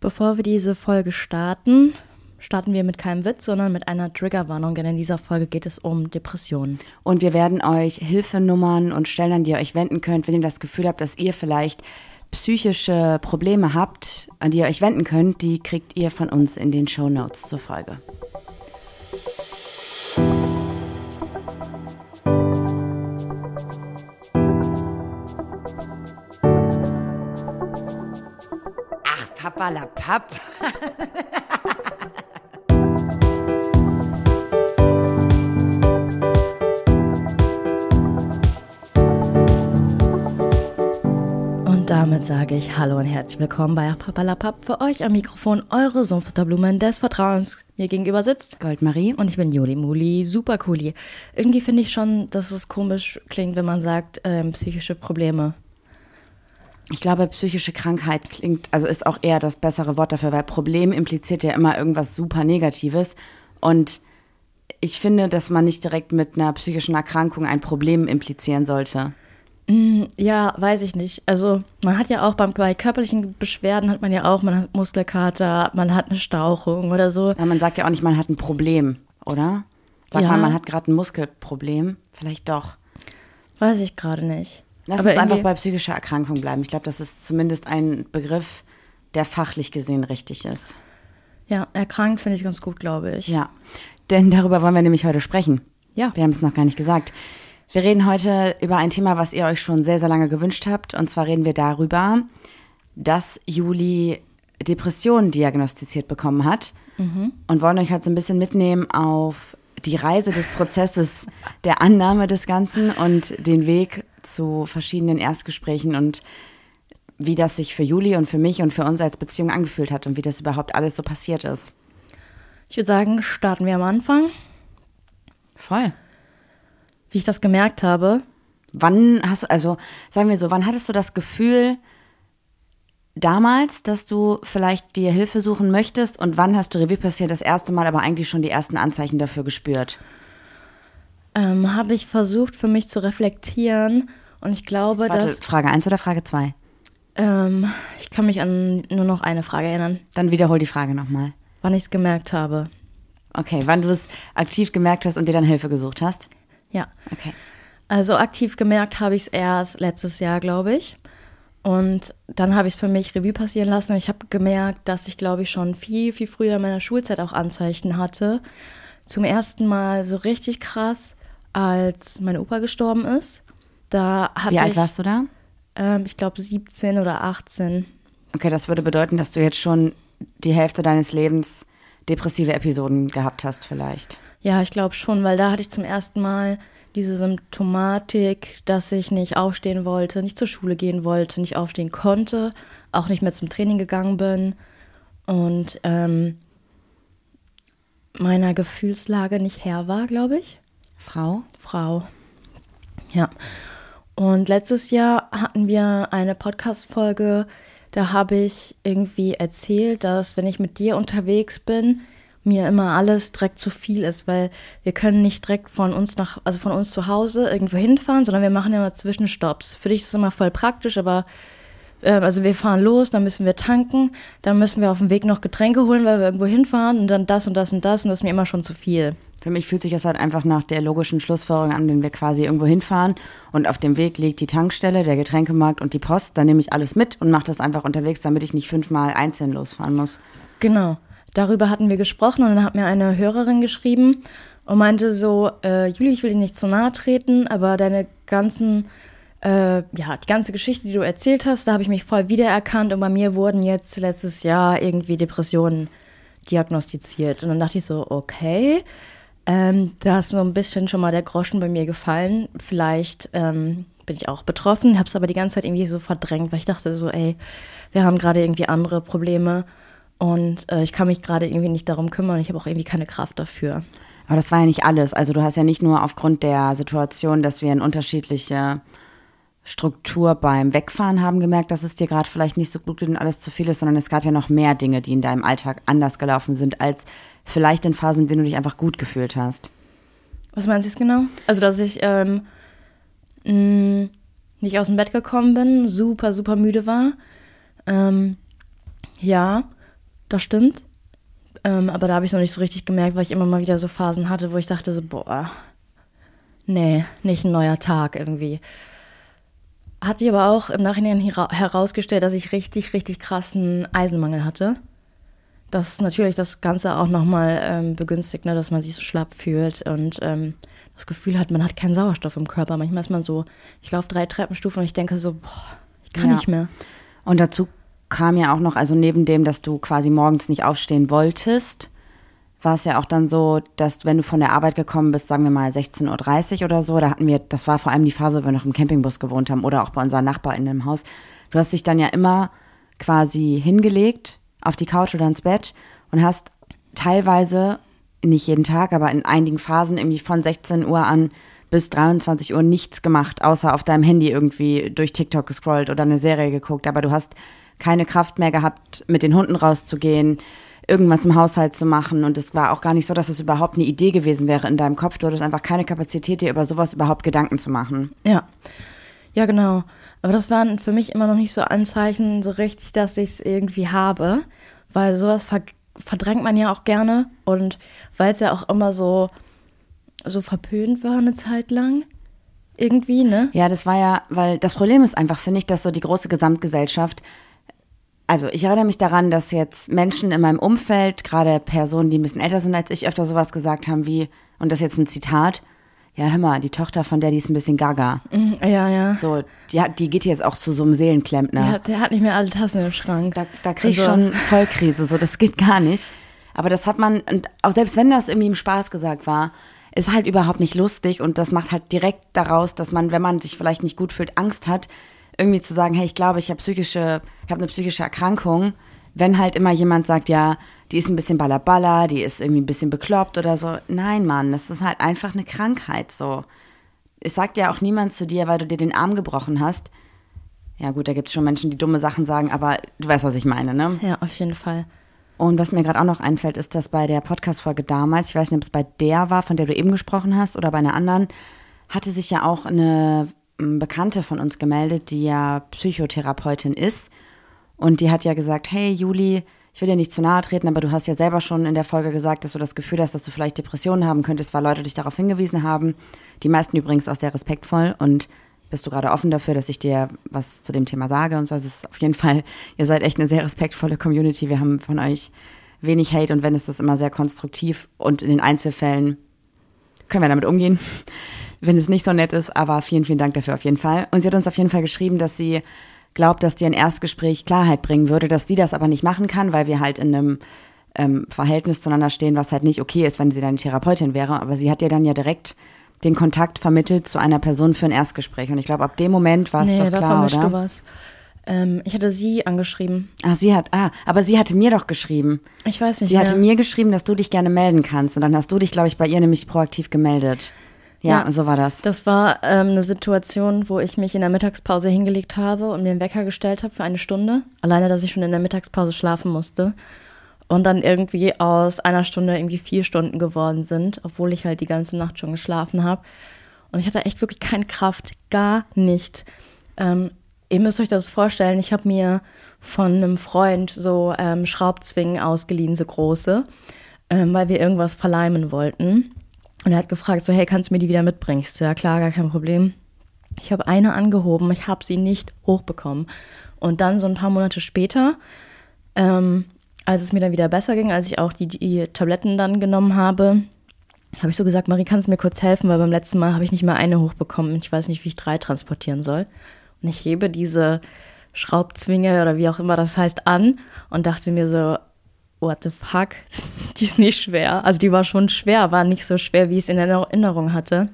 Bevor wir diese Folge starten, starten wir mit keinem Witz, sondern mit einer Triggerwarnung, denn in dieser Folge geht es um Depressionen. Und wir werden euch Hilfenummern und Stellen, an die ihr euch wenden könnt, wenn ihr das Gefühl habt, dass ihr vielleicht psychische Probleme habt, an die ihr euch wenden könnt, die kriegt ihr von uns in den Show Notes zur Folge. Ach, Papa la Papp. damit sage ich Hallo und herzlich willkommen bei Papalapap. Für euch am Mikrofon eure Sumpfutterblumen des Vertrauens. Mir gegenüber sitzt Goldmarie. Und ich bin Juli Muli, super cooli. Irgendwie finde ich schon, dass es komisch klingt, wenn man sagt, ähm, psychische Probleme. Ich glaube, psychische Krankheit klingt, also ist auch eher das bessere Wort dafür, weil Problem impliziert ja immer irgendwas super Negatives. Und ich finde, dass man nicht direkt mit einer psychischen Erkrankung ein Problem implizieren sollte. Mm, ja, weiß ich nicht. Also man hat ja auch bei, bei, körperlichen Beschwerden hat man ja auch, man hat Muskelkater, man hat eine Stauchung oder so. Ja, man sagt ja auch nicht, man hat ein Problem, oder? Sagt ja. man, man hat gerade ein Muskelproblem? Vielleicht doch. Weiß ich gerade nicht. Lass Aber uns einfach bei psychischer Erkrankung bleiben. Ich glaube, das ist zumindest ein Begriff, der fachlich gesehen richtig ist. Ja, erkrankt finde ich ganz gut, glaube ich. Ja, denn darüber wollen wir nämlich heute sprechen. Ja. Wir haben es noch gar nicht gesagt. Wir reden heute über ein Thema, was ihr euch schon sehr, sehr lange gewünscht habt. Und zwar reden wir darüber, dass Juli Depressionen diagnostiziert bekommen hat. Mhm. Und wollen euch heute so ein bisschen mitnehmen auf die Reise des Prozesses der Annahme des Ganzen und den Weg zu verschiedenen Erstgesprächen und wie das sich für Juli und für mich und für uns als Beziehung angefühlt hat und wie das überhaupt alles so passiert ist. Ich würde sagen, starten wir am Anfang. Voll wie ich das gemerkt habe. Wann hast du, also sagen wir so, wann hattest du das Gefühl damals, dass du vielleicht dir Hilfe suchen möchtest und wann hast du Revue passiert das erste Mal aber eigentlich schon die ersten Anzeichen dafür gespürt? Ähm, habe ich versucht für mich zu reflektieren und ich glaube, Warte, dass. Frage 1 oder Frage 2? Ähm, ich kann mich an nur noch eine Frage erinnern. Dann wiederhol die Frage nochmal. Wann ich es gemerkt habe. Okay, wann du es aktiv gemerkt hast und dir dann Hilfe gesucht hast? Ja. Okay. Also aktiv gemerkt habe ich es erst letztes Jahr, glaube ich. Und dann habe ich es für mich Revue passieren lassen und ich habe gemerkt, dass ich, glaube ich, schon viel, viel früher in meiner Schulzeit auch Anzeichen hatte. Zum ersten Mal so richtig krass, als mein Opa gestorben ist. Da hatte Wie alt ich, warst du da? Ähm, ich glaube 17 oder 18. Okay, das würde bedeuten, dass du jetzt schon die Hälfte deines Lebens depressive Episoden gehabt hast, vielleicht. Ja, ich glaube schon, weil da hatte ich zum ersten Mal diese Symptomatik, dass ich nicht aufstehen wollte, nicht zur Schule gehen wollte, nicht aufstehen konnte, auch nicht mehr zum Training gegangen bin und ähm, meiner Gefühlslage nicht Herr war, glaube ich. Frau? Frau. Ja. Und letztes Jahr hatten wir eine Podcast-Folge, da habe ich irgendwie erzählt, dass wenn ich mit dir unterwegs bin, mir immer alles direkt zu viel ist, weil wir können nicht direkt von uns nach, also von uns zu Hause irgendwo hinfahren, sondern wir machen immer Zwischenstopps. Für dich ist es immer voll praktisch, aber äh, also wir fahren los, dann müssen wir tanken, dann müssen wir auf dem Weg noch Getränke holen, weil wir irgendwo hinfahren und dann das und das und das und das ist mir immer schon zu viel. Für mich fühlt sich das halt einfach nach der logischen Schlussfolgerung an, wenn wir quasi irgendwo hinfahren und auf dem Weg liegt die Tankstelle, der Getränkemarkt und die Post. Dann nehme ich alles mit und mache das einfach unterwegs, damit ich nicht fünfmal einzeln losfahren muss. Genau darüber hatten wir gesprochen und dann hat mir eine Hörerin geschrieben und meinte so, äh, Juli, ich will dir nicht zu nahe treten, aber deine ganzen, äh, ja, die ganze Geschichte, die du erzählt hast, da habe ich mich voll wiedererkannt und bei mir wurden jetzt letztes Jahr irgendwie Depressionen diagnostiziert. Und dann dachte ich so, okay, ähm, da ist so ein bisschen schon mal der Groschen bei mir gefallen. Vielleicht ähm, bin ich auch betroffen, habe es aber die ganze Zeit irgendwie so verdrängt, weil ich dachte so, ey, wir haben gerade irgendwie andere Probleme. Und äh, ich kann mich gerade irgendwie nicht darum kümmern. Ich habe auch irgendwie keine Kraft dafür. Aber das war ja nicht alles. Also du hast ja nicht nur aufgrund der Situation, dass wir eine unterschiedliche Struktur beim Wegfahren haben gemerkt, dass es dir gerade vielleicht nicht so gut geht und alles zu viel ist, sondern es gab ja noch mehr Dinge, die in deinem Alltag anders gelaufen sind, als vielleicht in Phasen, wenn du dich einfach gut gefühlt hast. Was meinst du jetzt genau? Also, dass ich ähm, mh, nicht aus dem Bett gekommen bin, super, super müde war. Ähm, ja, das stimmt. Ähm, aber da habe ich es noch nicht so richtig gemerkt, weil ich immer mal wieder so Phasen hatte, wo ich dachte so, boah, nee, nicht ein neuer Tag irgendwie. Hat sich aber auch im Nachhinein herausgestellt, dass ich richtig, richtig krassen Eisenmangel hatte. Das natürlich das Ganze auch nochmal ähm, begünstigt, ne, dass man sich so schlapp fühlt und ähm, das Gefühl hat, man hat keinen Sauerstoff im Körper. Manchmal ist man so, ich laufe drei Treppenstufen und ich denke so, boah, ich kann ja. nicht mehr. Und dazu kam ja auch noch, also neben dem, dass du quasi morgens nicht aufstehen wolltest, war es ja auch dann so, dass wenn du von der Arbeit gekommen bist, sagen wir mal 16.30 Uhr oder so, da hatten wir, das war vor allem die Phase, wo wir noch im Campingbus gewohnt haben oder auch bei unseren Nachbarn im Haus. Du hast dich dann ja immer quasi hingelegt auf die Couch oder ins Bett und hast teilweise, nicht jeden Tag, aber in einigen Phasen irgendwie von 16 Uhr an bis 23 Uhr nichts gemacht, außer auf deinem Handy irgendwie durch TikTok gescrollt oder eine Serie geguckt. Aber du hast keine Kraft mehr gehabt, mit den Hunden rauszugehen, irgendwas im Haushalt zu machen. Und es war auch gar nicht so, dass es überhaupt eine Idee gewesen wäre in deinem Kopf. Du hattest einfach keine Kapazität, dir über sowas überhaupt Gedanken zu machen. Ja. Ja, genau. Aber das waren für mich immer noch nicht so Anzeichen, so richtig, dass ich es irgendwie habe. Weil sowas ver verdrängt man ja auch gerne. Und weil es ja auch immer so, so verpönt war eine Zeit lang irgendwie, ne? Ja, das war ja, weil das Problem ist einfach, finde ich, dass so die große Gesamtgesellschaft also ich erinnere mich daran, dass jetzt Menschen in meinem Umfeld, gerade Personen, die ein bisschen älter sind als ich, öfter sowas gesagt haben wie, und das ist jetzt ein Zitat, ja, hör mal, die Tochter von der, die ist ein bisschen gaga. Mhm, ja, ja. So, die, hat, die geht jetzt auch zu so einem Seelenklempner. Der hat, der hat nicht mehr alle Tassen im Schrank. Da, da krieg ich also. schon Vollkrise, so, das geht gar nicht. Aber das hat man, und auch selbst wenn das irgendwie im Spaß gesagt war, ist halt überhaupt nicht lustig und das macht halt direkt daraus, dass man, wenn man sich vielleicht nicht gut fühlt, Angst hat, irgendwie zu sagen, hey, ich glaube, ich habe psychische, ich habe eine psychische Erkrankung, wenn halt immer jemand sagt, ja, die ist ein bisschen ballerballer, die ist irgendwie ein bisschen bekloppt oder so. Nein, Mann, das ist halt einfach eine Krankheit so. Es sagt ja auch niemand zu dir, weil du dir den Arm gebrochen hast. Ja gut, da gibt es schon Menschen, die dumme Sachen sagen, aber du weißt, was ich meine, ne? Ja, auf jeden Fall. Und was mir gerade auch noch einfällt, ist, dass bei der Podcast-Folge damals, ich weiß nicht, ob es bei der war, von der du eben gesprochen hast, oder bei einer anderen, hatte sich ja auch eine Bekannte von uns gemeldet, die ja Psychotherapeutin ist. Und die hat ja gesagt, hey Juli, ich will dir nicht zu nahe treten, aber du hast ja selber schon in der Folge gesagt, dass du das Gefühl hast, dass du vielleicht Depressionen haben könntest, weil Leute dich darauf hingewiesen haben. Die meisten übrigens auch sehr respektvoll und bist du gerade offen dafür, dass ich dir was zu dem Thema sage? Und so ist es auf jeden Fall, ihr seid echt eine sehr respektvolle Community. Wir haben von euch wenig Hate und wenn ist das immer sehr konstruktiv und in den Einzelfällen können wir damit umgehen wenn es nicht so nett ist. Aber vielen, vielen Dank dafür auf jeden Fall. Und sie hat uns auf jeden Fall geschrieben, dass sie glaubt, dass dir ein Erstgespräch Klarheit bringen würde, dass sie das aber nicht machen kann, weil wir halt in einem ähm, Verhältnis zueinander stehen, was halt nicht okay ist, wenn sie deine Therapeutin wäre. Aber sie hat dir dann ja direkt den Kontakt vermittelt zu einer Person für ein Erstgespräch. Und ich glaube, ab dem Moment war es nee, doch klar, da oder? Du was. Ähm, ich hatte sie angeschrieben. Ah, sie hat, ah, aber sie hatte mir doch geschrieben. Ich weiß nicht. Sie mehr. hatte mir geschrieben, dass du dich gerne melden kannst. Und dann hast du dich, glaube ich, bei ihr nämlich proaktiv gemeldet. Ja, ja, so war das. Das war ähm, eine Situation, wo ich mich in der Mittagspause hingelegt habe und mir einen Wecker gestellt habe für eine Stunde. Alleine, dass ich schon in der Mittagspause schlafen musste. Und dann irgendwie aus einer Stunde irgendwie vier Stunden geworden sind, obwohl ich halt die ganze Nacht schon geschlafen habe. Und ich hatte echt wirklich keine Kraft, gar nicht. Ähm, ihr müsst euch das vorstellen, ich habe mir von einem Freund so ähm, Schraubzwingen ausgeliehen, so große, ähm, weil wir irgendwas verleimen wollten. Und er hat gefragt, so, hey, kannst du mir die wieder mitbringen? Ich so, ja klar, gar kein Problem. Ich habe eine angehoben, ich habe sie nicht hochbekommen. Und dann so ein paar Monate später, ähm, als es mir dann wieder besser ging, als ich auch die, die Tabletten dann genommen habe, habe ich so gesagt, Marie, kannst du mir kurz helfen, weil beim letzten Mal habe ich nicht mehr eine hochbekommen. Ich weiß nicht, wie ich drei transportieren soll. Und ich hebe diese Schraubzwinge oder wie auch immer das heißt an und dachte mir so, what the fuck, die ist nicht schwer. Also die war schon schwer, war nicht so schwer, wie ich es in Erinnerung hatte.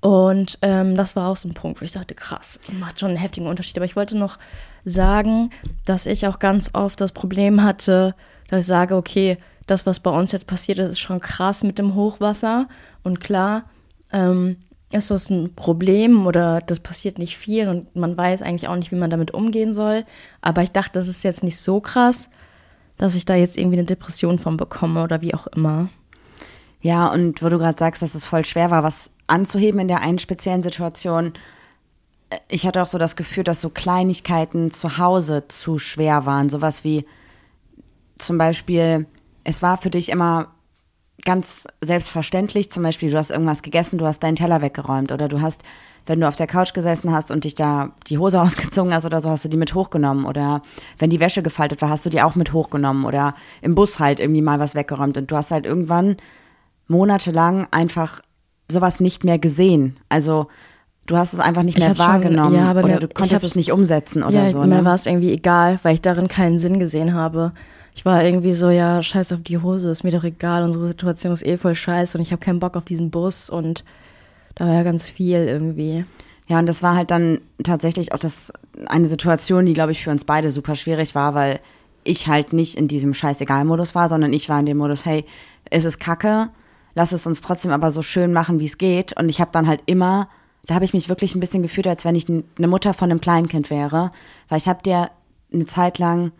Und ähm, das war auch so ein Punkt, wo ich dachte, krass, macht schon einen heftigen Unterschied. Aber ich wollte noch sagen, dass ich auch ganz oft das Problem hatte, dass ich sage, okay, das, was bei uns jetzt passiert ist, ist schon krass mit dem Hochwasser. Und klar, ähm, ist das ein Problem oder das passiert nicht viel und man weiß eigentlich auch nicht, wie man damit umgehen soll. Aber ich dachte, das ist jetzt nicht so krass dass ich da jetzt irgendwie eine Depression von bekomme oder wie auch immer. Ja, und wo du gerade sagst, dass es voll schwer war, was anzuheben in der einen speziellen Situation. Äh, ich hatte auch so das Gefühl, dass so Kleinigkeiten zu Hause zu schwer waren. Sowas wie, zum Beispiel, es war für dich immer ganz selbstverständlich, zum Beispiel, du hast irgendwas gegessen, du hast deinen Teller weggeräumt oder du hast, wenn du auf der Couch gesessen hast und dich da die Hose ausgezogen hast oder so, hast du die mit hochgenommen oder wenn die Wäsche gefaltet war, hast du die auch mit hochgenommen oder im Bus halt irgendwie mal was weggeräumt und du hast halt irgendwann monatelang einfach sowas nicht mehr gesehen. Also du hast es einfach nicht mehr wahrgenommen schon, ja, oder mir, du konntest es nicht umsetzen oder ja, so. Mir ne? war es irgendwie egal, weil ich darin keinen Sinn gesehen habe. Ich war irgendwie so, ja, scheiß auf die Hose, ist mir doch egal, unsere Situation ist eh voll scheiße und ich habe keinen Bock auf diesen Bus und da war ja ganz viel irgendwie. Ja, und das war halt dann tatsächlich auch das eine Situation, die, glaube ich, für uns beide super schwierig war, weil ich halt nicht in diesem Scheißegal-Modus war, sondern ich war in dem Modus, hey, es ist kacke, lass es uns trotzdem aber so schön machen, wie es geht. Und ich habe dann halt immer, da habe ich mich wirklich ein bisschen gefühlt, als wenn ich eine Mutter von einem Kleinkind wäre, weil ich habe dir eine Zeit lang,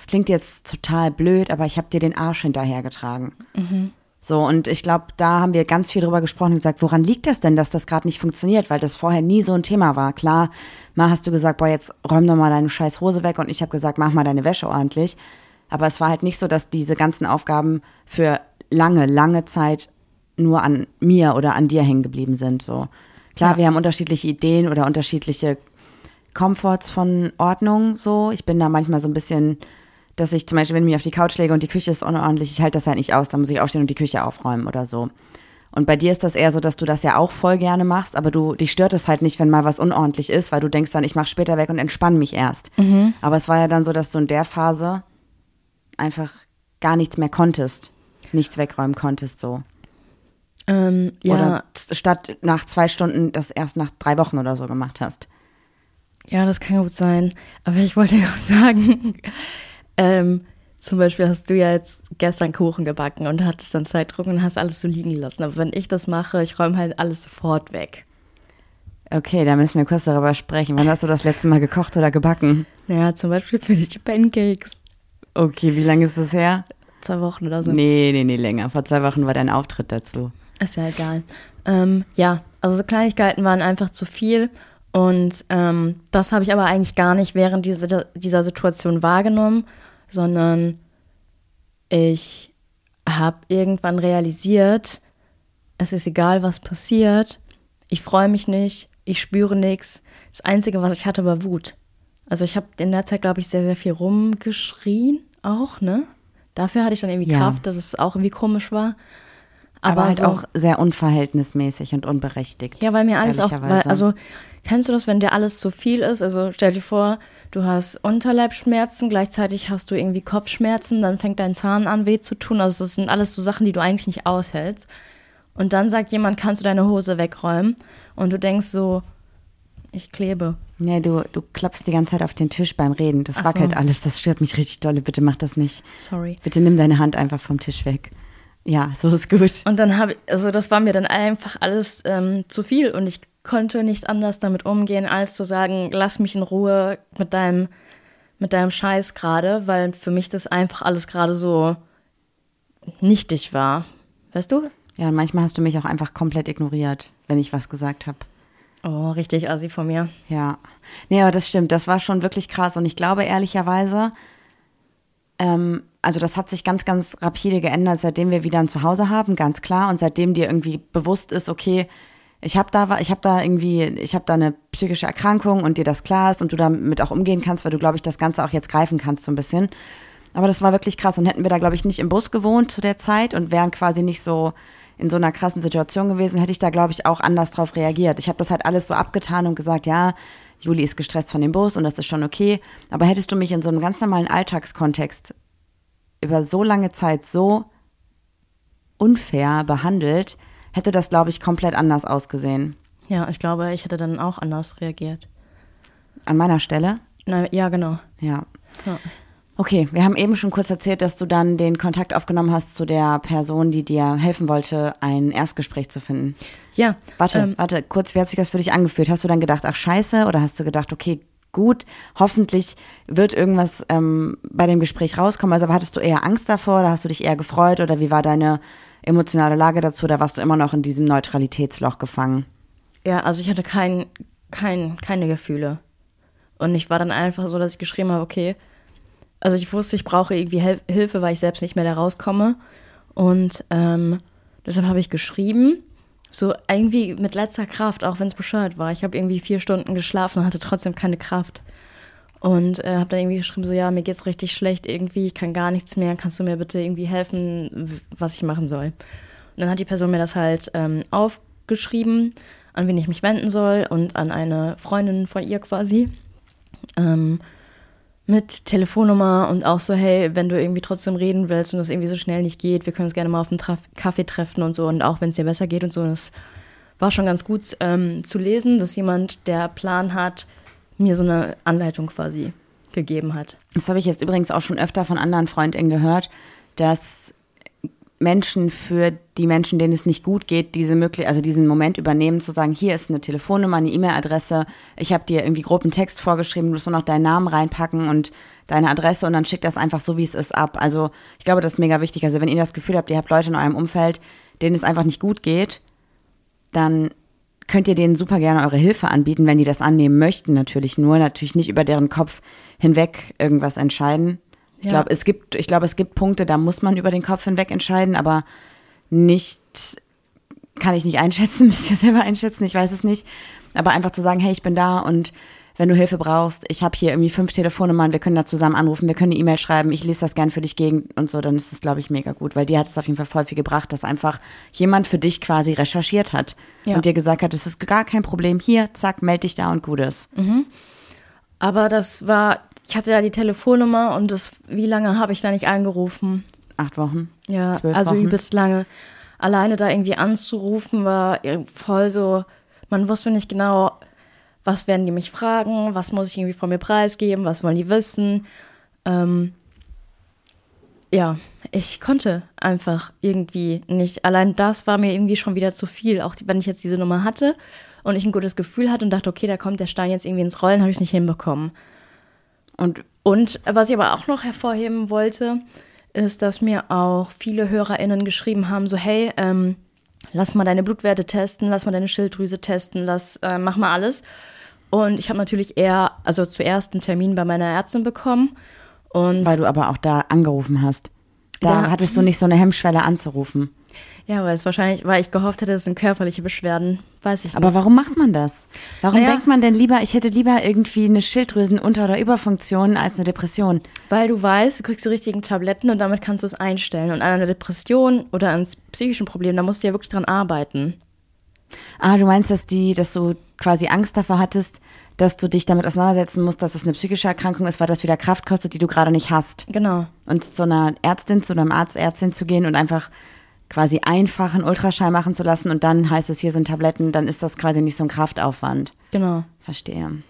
es klingt jetzt total blöd, aber ich habe dir den Arsch hinterhergetragen. Mhm. So, und ich glaube, da haben wir ganz viel drüber gesprochen und gesagt, woran liegt das denn, dass das gerade nicht funktioniert, weil das vorher nie so ein Thema war. Klar, mal hast du gesagt, boah, jetzt räum doch mal deine scheiß Hose weg und ich habe gesagt, mach mal deine Wäsche ordentlich. Aber es war halt nicht so, dass diese ganzen Aufgaben für lange, lange Zeit nur an mir oder an dir hängen geblieben sind. So. Klar, ja. wir haben unterschiedliche Ideen oder unterschiedliche Comforts von Ordnung. So, ich bin da manchmal so ein bisschen, dass ich zum Beispiel, wenn ich mich auf die Couch lege und die Küche ist unordentlich, ich halte das halt nicht aus, dann muss ich aufstehen und die Küche aufräumen oder so. Und bei dir ist das eher so, dass du das ja auch voll gerne machst, aber du dich stört es halt nicht, wenn mal was unordentlich ist, weil du denkst dann, ich mache später weg und entspanne mich erst. Mhm. Aber es war ja dann so, dass du in der Phase einfach gar nichts mehr konntest nichts wegräumen konntest, so. Ähm, ja. Oder statt nach zwei Stunden das erst nach drei Wochen oder so gemacht hast. Ja, das kann gut sein. Aber ich wollte ja auch sagen, ähm, zum Beispiel hast du ja jetzt gestern Kuchen gebacken und hattest dann Zeitdruck und hast alles so liegen lassen. Aber wenn ich das mache, ich räume halt alles sofort weg. Okay, da müssen wir kurz darüber sprechen. Wann hast du das letzte Mal gekocht oder gebacken? Naja, zum Beispiel für die Pancakes. Okay, wie lange ist das her? zwei Wochen oder so. Nee, nee, nee, länger. Vor zwei Wochen war dein Auftritt dazu. Ist ja egal. Ähm, ja, also so Kleinigkeiten waren einfach zu viel. Und ähm, das habe ich aber eigentlich gar nicht während diese, dieser Situation wahrgenommen, sondern ich habe irgendwann realisiert, es ist egal, was passiert. Ich freue mich nicht, ich spüre nichts. Das Einzige, was ich hatte, war Wut. Also ich habe in der Zeit, glaube ich, sehr, sehr viel rumgeschrien auch, ne? Dafür hatte ich dann irgendwie ja. Kraft, dass es auch irgendwie komisch war. Aber, Aber halt so, auch sehr unverhältnismäßig und unberechtigt. Ja, weil mir alles auch, weil, also kennst du das, wenn dir alles zu viel ist? Also stell dir vor, du hast Unterleibschmerzen, gleichzeitig hast du irgendwie Kopfschmerzen, dann fängt dein Zahn an weh zu tun. Also das sind alles so Sachen, die du eigentlich nicht aushältst. Und dann sagt jemand, kannst du deine Hose wegräumen? Und du denkst so, ich klebe. Nee, du, du klappst die ganze Zeit auf den Tisch beim Reden. Das Ach wackelt so. alles. Das stört mich richtig dolle. Bitte mach das nicht. Sorry. Bitte nimm deine Hand einfach vom Tisch weg. Ja, so ist gut. Und dann habe ich, also das war mir dann einfach alles ähm, zu viel und ich konnte nicht anders damit umgehen, als zu sagen, lass mich in Ruhe mit deinem, mit deinem Scheiß gerade, weil für mich das einfach alles gerade so nichtig war. Weißt du? Ja, manchmal hast du mich auch einfach komplett ignoriert, wenn ich was gesagt habe. Oh, richtig assi von mir. Ja. Nee, aber das stimmt. Das war schon wirklich krass. Und ich glaube ehrlicherweise, ähm, also das hat sich ganz, ganz rapide geändert, seitdem wir wieder ein Zuhause haben, ganz klar. Und seitdem dir irgendwie bewusst ist, okay, ich habe da, ich habe da irgendwie, ich habe da eine psychische Erkrankung und dir das klar ist und du damit auch umgehen kannst, weil du, glaube ich, das Ganze auch jetzt greifen kannst so ein bisschen. Aber das war wirklich krass und hätten wir da, glaube ich, nicht im Bus gewohnt zu der Zeit und wären quasi nicht so in so einer krassen Situation gewesen, hätte ich da, glaube ich, auch anders drauf reagiert. Ich habe das halt alles so abgetan und gesagt, ja, Juli ist gestresst von dem Bus und das ist schon okay. Aber hättest du mich in so einem ganz normalen Alltagskontext über so lange Zeit so unfair behandelt, hätte das, glaube ich, komplett anders ausgesehen. Ja, ich glaube, ich hätte dann auch anders reagiert. An meiner Stelle? Na, ja, genau. Ja. ja. Okay, wir haben eben schon kurz erzählt, dass du dann den Kontakt aufgenommen hast zu der Person, die dir helfen wollte, ein Erstgespräch zu finden. Ja. Warte, ähm, warte, kurz, wie hat sich das für dich angefühlt? Hast du dann gedacht, ach scheiße, oder hast du gedacht, okay, gut, hoffentlich wird irgendwas ähm, bei dem Gespräch rauskommen? Also hattest du eher Angst davor oder hast du dich eher gefreut oder wie war deine emotionale Lage dazu oder warst du immer noch in diesem Neutralitätsloch gefangen? Ja, also ich hatte kein, kein, keine Gefühle. Und ich war dann einfach so, dass ich geschrieben habe, okay, also ich wusste, ich brauche irgendwie Hel Hilfe, weil ich selbst nicht mehr da rauskomme. Und ähm, deshalb habe ich geschrieben, so irgendwie mit letzter Kraft, auch wenn es bescheuert war. Ich habe irgendwie vier Stunden geschlafen und hatte trotzdem keine Kraft. Und äh, habe dann irgendwie geschrieben, so ja, mir geht's richtig schlecht irgendwie, ich kann gar nichts mehr, kannst du mir bitte irgendwie helfen, was ich machen soll? Und dann hat die Person mir das halt ähm, aufgeschrieben, an wen ich mich wenden soll und an eine Freundin von ihr quasi. Ähm, mit Telefonnummer und auch so, hey, wenn du irgendwie trotzdem reden willst und das irgendwie so schnell nicht geht, wir können uns gerne mal auf Traf Kaffee treffen und so und auch wenn es dir besser geht und so. Das war schon ganz gut ähm, zu lesen, dass jemand, der Plan hat, mir so eine Anleitung quasi gegeben hat. Das habe ich jetzt übrigens auch schon öfter von anderen Freundinnen gehört, dass Menschen für die Menschen, denen es nicht gut geht, diese möglich also diesen Moment übernehmen, zu sagen, hier ist eine Telefonnummer, eine E-Mail-Adresse, ich habe dir irgendwie grob einen Text vorgeschrieben, du musst nur noch deinen Namen reinpacken und deine Adresse und dann schickt das einfach so, wie es ist, ab. Also ich glaube, das ist mega wichtig. Also wenn ihr das Gefühl habt, ihr habt Leute in eurem Umfeld, denen es einfach nicht gut geht, dann könnt ihr denen super gerne eure Hilfe anbieten, wenn die das annehmen möchten, natürlich nur, natürlich nicht über deren Kopf hinweg irgendwas entscheiden. Ich ja. glaube, es gibt, ich glaube, es gibt Punkte, da muss man über den Kopf hinweg entscheiden, aber nicht, kann ich nicht einschätzen, müsst ihr selber einschätzen, ich weiß es nicht. Aber einfach zu sagen, hey, ich bin da und wenn du Hilfe brauchst, ich habe hier irgendwie fünf Telefonnummern, wir können da zusammen anrufen, wir können eine E-Mail schreiben, ich lese das gern für dich gegen und so, dann ist das, glaube ich, mega gut, weil dir hat es auf jeden Fall voll viel gebracht, dass einfach jemand für dich quasi recherchiert hat ja. und dir gesagt hat, es ist gar kein Problem, hier, zack, melde dich da und gut ist. Mhm. Aber das war ich hatte da die Telefonnummer und das, wie lange habe ich da nicht angerufen? Acht Wochen. Ja, also Wochen. übelst lange. Alleine da irgendwie anzurufen war voll so, man wusste nicht genau, was werden die mich fragen, was muss ich irgendwie von mir preisgeben, was wollen die wissen. Ähm, ja, ich konnte einfach irgendwie nicht. Allein das war mir irgendwie schon wieder zu viel. Auch wenn ich jetzt diese Nummer hatte und ich ein gutes Gefühl hatte und dachte, okay, da kommt der Stein jetzt irgendwie ins Rollen, habe ich es nicht hinbekommen. Und, und was ich aber auch noch hervorheben wollte, ist, dass mir auch viele HörerInnen geschrieben haben: so, hey, ähm, lass mal deine Blutwerte testen, lass mal deine Schilddrüse testen, lass, äh, mach mal alles. Und ich habe natürlich eher, also zuerst einen Termin bei meiner Ärztin bekommen. Und Weil du aber auch da angerufen hast. Da, da hattest du nicht so eine Hemmschwelle anzurufen. Ja, weil es wahrscheinlich, weil ich gehofft hätte, es sind körperliche Beschwerden. Weiß ich nicht. Aber warum macht man das? Warum naja, denkt man denn lieber, ich hätte lieber irgendwie eine Schilddrüsenunter- oder Überfunktion als eine Depression? Weil du weißt, du kriegst die richtigen Tabletten und damit kannst du es einstellen. Und an einer Depression oder an psychischen Problem, da musst du ja wirklich dran arbeiten. Ah, du meinst, dass die, dass du quasi Angst davor hattest, dass du dich damit auseinandersetzen musst, dass es eine psychische Erkrankung ist, weil das wieder Kraft kostet, die du gerade nicht hast. Genau. Und zu einer Ärztin, zu einem Arzt, Ärztin zu gehen und einfach quasi einfach einen Ultraschall machen zu lassen und dann heißt es, hier sind Tabletten, dann ist das quasi nicht so ein Kraftaufwand. Genau. Verstehe.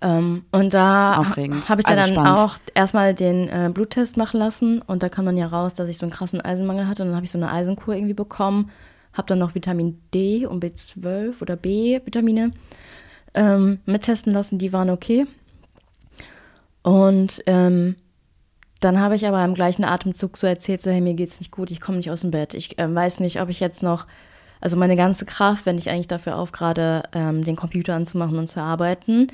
Ähm, und da habe ich ja also dann spannend. auch erstmal den äh, Bluttest machen lassen und da kam dann ja raus, dass ich so einen krassen Eisenmangel hatte und dann habe ich so eine Eisenkur irgendwie bekommen, habe dann noch Vitamin D und B12 oder B-Vitamine ähm, mittesten lassen, die waren okay. Und ähm, dann habe ich aber im gleichen Atemzug so erzählt, so hey, mir geht's nicht gut, ich komme nicht aus dem Bett. Ich äh, weiß nicht, ob ich jetzt noch, also meine ganze Kraft wende ich eigentlich dafür auf, gerade ähm, den Computer anzumachen und zu arbeiten.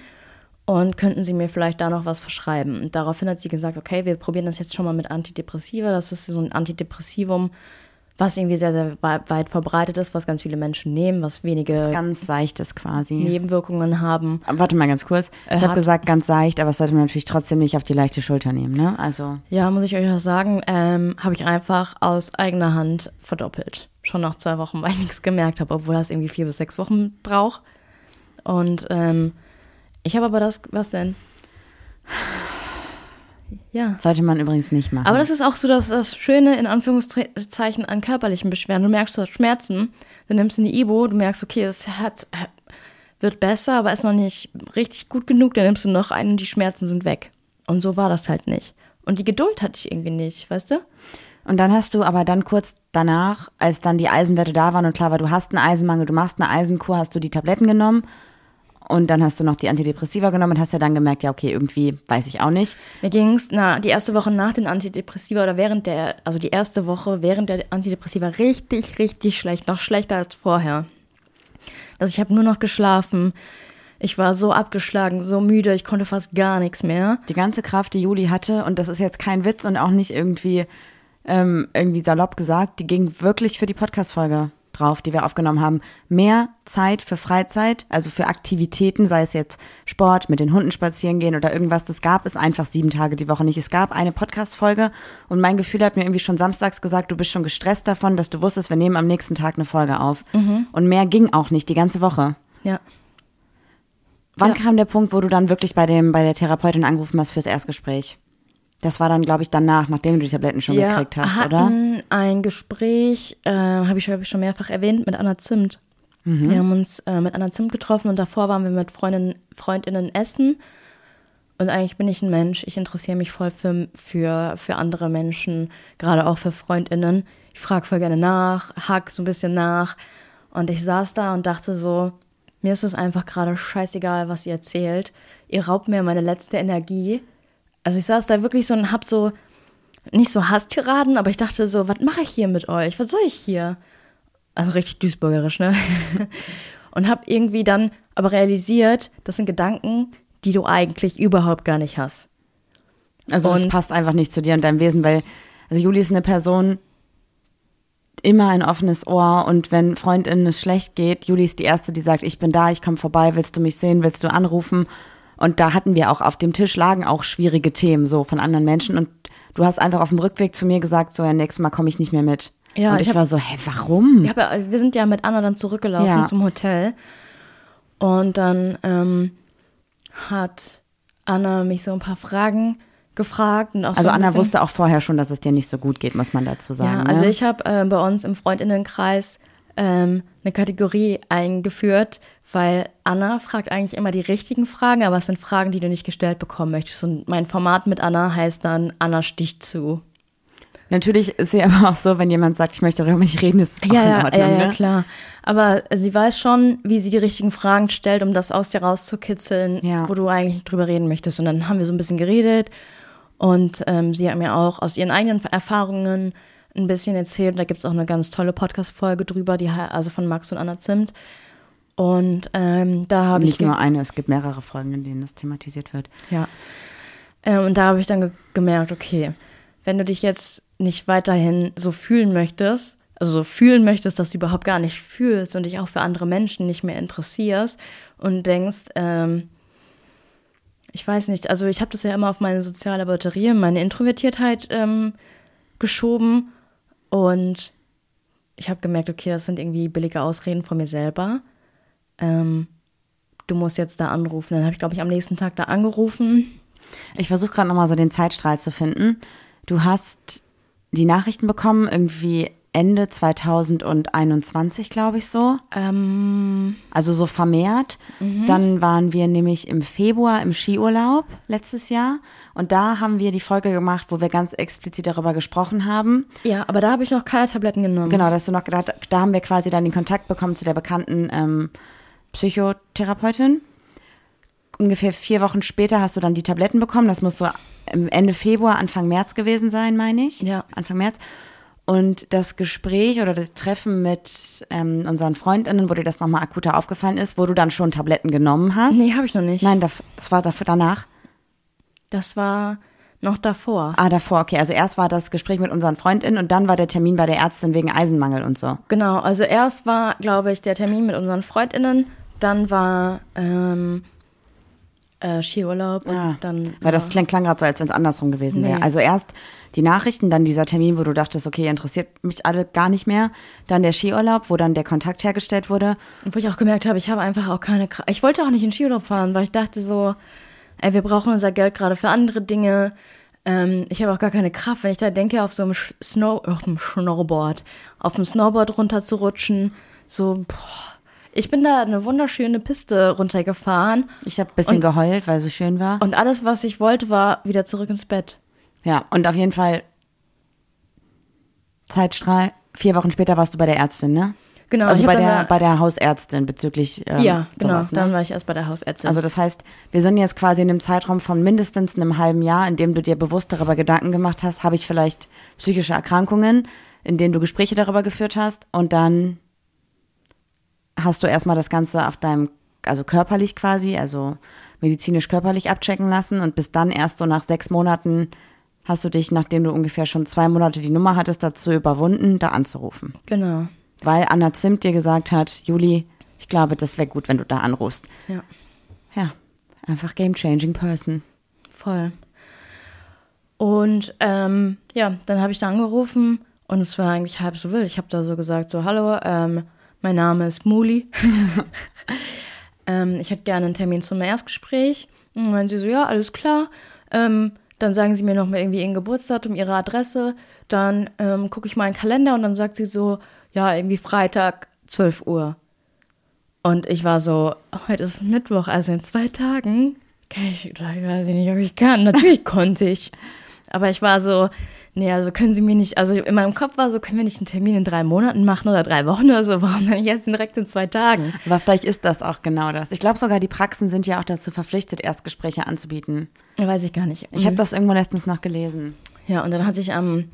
Und könnten Sie mir vielleicht da noch was verschreiben? Und daraufhin hat sie gesagt, okay, wir probieren das jetzt schon mal mit Antidepressiva. Das ist so ein Antidepressivum, was irgendwie sehr, sehr weit verbreitet ist, was ganz viele Menschen nehmen, was wenige was ganz seichtes quasi Nebenwirkungen haben. Warte mal ganz kurz. Ich habe gesagt ganz seicht, aber es sollte man natürlich trotzdem nicht auf die leichte Schulter nehmen, ne? Also ja, muss ich euch auch sagen, ähm, habe ich einfach aus eigener Hand verdoppelt. Schon nach zwei Wochen, weil ich nichts gemerkt habe, obwohl das irgendwie vier bis sechs Wochen braucht. Und ähm, ich habe aber das, was denn? Ja. Sollte man übrigens nicht machen. Aber das ist auch so das, das Schöne in Anführungszeichen an körperlichen Beschwerden. Du merkst, du hast Schmerzen, dann nimmst du eine Ibo, du merkst, okay, es hat, wird besser, aber ist noch nicht richtig gut genug, dann nimmst du noch einen und die Schmerzen sind weg. Und so war das halt nicht. Und die Geduld hatte ich irgendwie nicht, weißt du? Und dann hast du aber dann kurz danach, als dann die Eisenwerte da waren und klar war, du hast einen Eisenmangel, du machst eine Eisenkur, hast du die Tabletten genommen und dann hast du noch die Antidepressiva genommen und hast ja dann gemerkt, ja, okay, irgendwie weiß ich auch nicht. Mir ging es, na, die erste Woche nach den Antidepressiva oder während der, also die erste Woche während der Antidepressiva richtig, richtig schlecht, noch schlechter als vorher. Also ich habe nur noch geschlafen. Ich war so abgeschlagen, so müde, ich konnte fast gar nichts mehr. Die ganze Kraft, die Juli hatte, und das ist jetzt kein Witz und auch nicht irgendwie, ähm, irgendwie salopp gesagt, die ging wirklich für die Podcast-Folge drauf, die wir aufgenommen haben. Mehr Zeit für Freizeit, also für Aktivitäten, sei es jetzt Sport, mit den Hunden spazieren gehen oder irgendwas. Das gab es einfach sieben Tage die Woche nicht. Es gab eine Podcast-Folge und mein Gefühl hat mir irgendwie schon samstags gesagt, du bist schon gestresst davon, dass du wusstest, wir nehmen am nächsten Tag eine Folge auf. Und mehr ging auch nicht die ganze Woche. Ja. Wann Ja. kam der Punkt, wo du dann wirklich bei dem bei der Therapeutin angerufen hast fürs Erstgespräch? Das war dann, glaube ich, danach, nachdem du die Tabletten schon ja, gekriegt hast, oder? hatten ein Gespräch, äh, habe ich, hab ich schon mehrfach erwähnt, mit Anna Zimt. Wir haben uns äh, mit Anna Zimt getroffen und davor waren wir mit Freundinnen, Freundinnen essen. Und eigentlich bin ich ein Mensch. Ich interessiere mich voll für, für, für andere Menschen, gerade auch für Freundinnen. Ich frage voll gerne nach, hack so ein bisschen nach. Und ich saß da und dachte so, mir ist es einfach gerade scheißegal, was ihr erzählt. Ihr raubt mir meine letzte Energie. Also ich saß da wirklich so und hab so, nicht so Hasstiraden, aber ich dachte so, was mache ich hier mit euch? Was soll ich hier? Also richtig duisburgerisch, ne? Und hab irgendwie dann aber realisiert, das sind Gedanken, die du eigentlich überhaupt gar nicht hast. Also das Und- passt einfach nicht zu dir und deinem Wesen, weil also Juli ist eine Person, immer ein offenes Ohr und wenn Freundinnen es schlecht geht, Juli ist die Erste, die sagt, ich bin da, ich komme vorbei, willst du mich sehen, willst du anrufen? Und da hatten wir auch, auf dem Tisch lagen auch schwierige Themen so von anderen Menschen und du hast einfach auf dem Rückweg zu mir gesagt, so ja, nächstes Mal komme ich nicht mehr mit. Ja, und ich ich, hab- war so, hä, warum? Ja, wir sind ja mit Anna dann zurückgelaufen Ja. zum Hotel. Und dann ähm, hat Anna mich so ein paar Fragen gefragt. Und auch so also ein Anna bisschen- wusste auch vorher schon, dass es dir nicht so gut geht, muss man dazu sagen. Ja, also ne? ich habe äh, bei uns im Freundinnenkreis ähm, eine Kategorie eingeführt, weil Anna fragt eigentlich immer die richtigen Fragen, aber es sind Fragen, die du nicht gestellt bekommen möchtest. Und mein Format mit Anna heißt dann Anna sticht zu. Natürlich ist sie aber auch so, wenn jemand sagt, ich möchte darüber nicht reden, ist es auch Ja, in ja, Ordnung. ja, ja, ne? klar. Aber sie weiß schon, wie sie die richtigen Fragen stellt, um das aus dir rauszukitzeln, Ja. wo du eigentlich drüber reden möchtest. Und dann haben wir so ein bisschen geredet und ähm, sie hat mir auch aus ihren eigenen Erfahrungen ein bisschen erzählt. Da gibt es auch eine ganz tolle Podcast-Folge drüber, die also von Max und Anna Zimt. Und ähm, da habe ich Nicht nur eine, es gibt mehrere Folgen, in denen das thematisiert wird. ja. Ähm, und da habe ich dann ge gemerkt, okay, wenn du dich jetzt nicht weiterhin so fühlen möchtest, also so fühlen möchtest, dass du überhaupt gar nicht fühlst und dich auch für andere Menschen nicht mehr interessierst und denkst, ähm, ich weiß nicht, also ich habe das ja immer auf meine soziale Batterie, meine Introvertiertheit ähm, geschoben und ich habe gemerkt, okay, das sind irgendwie billige Ausreden von mir selber. Ähm, du musst jetzt da anrufen. Dann habe ich, glaube ich, am nächsten Tag da angerufen. Ich versuche gerade nochmal so den Zeitstrahl zu finden. Du hast die Nachrichten bekommen, irgendwie Ende 2021, glaube ich so. Ähm, Also so vermehrt. Dann waren wir nämlich im Februar im Skiurlaub letztes Jahr. Und da haben wir die Folge gemacht, wo wir ganz explizit darüber gesprochen haben. ja, aber da habe ich noch keine Tabletten genommen. Genau, dass du noch, da, da haben wir quasi dann den Kontakt bekommen zu der bekannten ähm, Psychotherapeutin. Ungefähr vier Wochen später hast du dann die Tabletten bekommen. Das muss so Ende Februar, Anfang März gewesen sein, meine ich. Ja. Anfang März. Und das Gespräch oder das Treffen mit ähm, unseren Freundinnen, wo dir das nochmal akuter aufgefallen ist, wo du dann schon Tabletten genommen hast. Nee, habe ich noch nicht. Nein, das, das war dafür, danach. Das war noch davor. Ah, davor, okay. Also erst war das Gespräch mit unseren Freundinnen und dann war der Termin bei der Ärztin wegen Eisenmangel und so. Genau, also erst war, glaube ich, der Termin mit unseren FreundInnen, dann war ähm, äh, Skiurlaub und Ah, dann. Weil das klang, klang gerade so, als wenn es andersrum gewesen wäre. Nee. Also erst die Nachrichten, dann dieser Termin, wo du dachtest, okay, interessiert mich alle gar nicht mehr. Dann der Skiurlaub, wo dann der Kontakt hergestellt wurde. Wo ich auch gemerkt habe, ich habe einfach auch keine Kraft. Ich wollte auch nicht in Skiurlaub fahren, weil ich dachte so, ey, wir brauchen unser Geld gerade für andere Dinge. Ähm, ich habe auch gar keine Kraft, wenn ich da denke, auf so einem Sch- Snow, auf dem Snowboard, auf dem Snowboard runterzurutschen. So, boah. Ich bin da eine wunderschöne Piste runtergefahren Ich habe ein bisschen Und- geheult, weil es so schön war. und alles, was ich wollte, war wieder zurück ins Bett. Ja, und auf jeden Fall Zeitstrahl. Vier Wochen später warst du bei der Ärztin, ne? Genau, Also ich bei der, bei der Hausärztin bezüglich ähm, ja, genau. sowas, ne? Dann war ich erst bei der Hausärztin. Also das heißt, wir sind jetzt quasi in einem Zeitraum von mindestens einem halben Jahr, in dem du dir bewusst darüber Gedanken gemacht hast, habe ich vielleicht psychische Erkrankungen, in denen du Gespräche darüber geführt hast und dann hast du erstmal das Ganze auf deinem also körperlich quasi, also medizinisch körperlich abchecken lassen und bis dann erst so nach sechs Monaten hast du dich, nachdem du ungefähr schon zwei Monate die Nummer hattest, dazu überwunden, da anzurufen. Genau. Weil Anna Zimt dir gesagt hat, Juli, ich glaube, das wäre gut, wenn du da anrufst. Ja. Ja, einfach game-changing person. Voll. Und ähm, ja, dann habe ich da angerufen und es war eigentlich halb so wild. Ich habe da so gesagt, so, hallo, ähm, mein Name ist Muli. ähm, ich hätte gerne einen Termin zum Erstgespräch. Und dann meinen sie so, ja, alles klar. Ähm, dann sagen sie mir noch mal irgendwie ihren Geburtsdatum, ihre Adresse. Dann ähm, gucke ich mal in den Kalender und dann sagt sie so, ja, irgendwie Freitag, 12 Uhr. Und ich war so, heute ist Mittwoch, also in zwei Tagen. Okay, ich, ich weiß nicht, ob ich kann. Natürlich konnte ich. Aber ich war so, nee, also können Sie mir nicht, also in meinem Kopf war so, können wir nicht einen Termin in drei Monaten machen oder drei Wochen oder so? Warum dann jetzt direkt in zwei Tagen? Aber vielleicht ist das auch genau das. Ich glaube sogar, die Praxen sind ja auch dazu verpflichtet, Erstgespräche anzubieten. Weiß ich gar nicht. Ich habe das irgendwo letztens noch gelesen. Ja, und dann hatte ich am,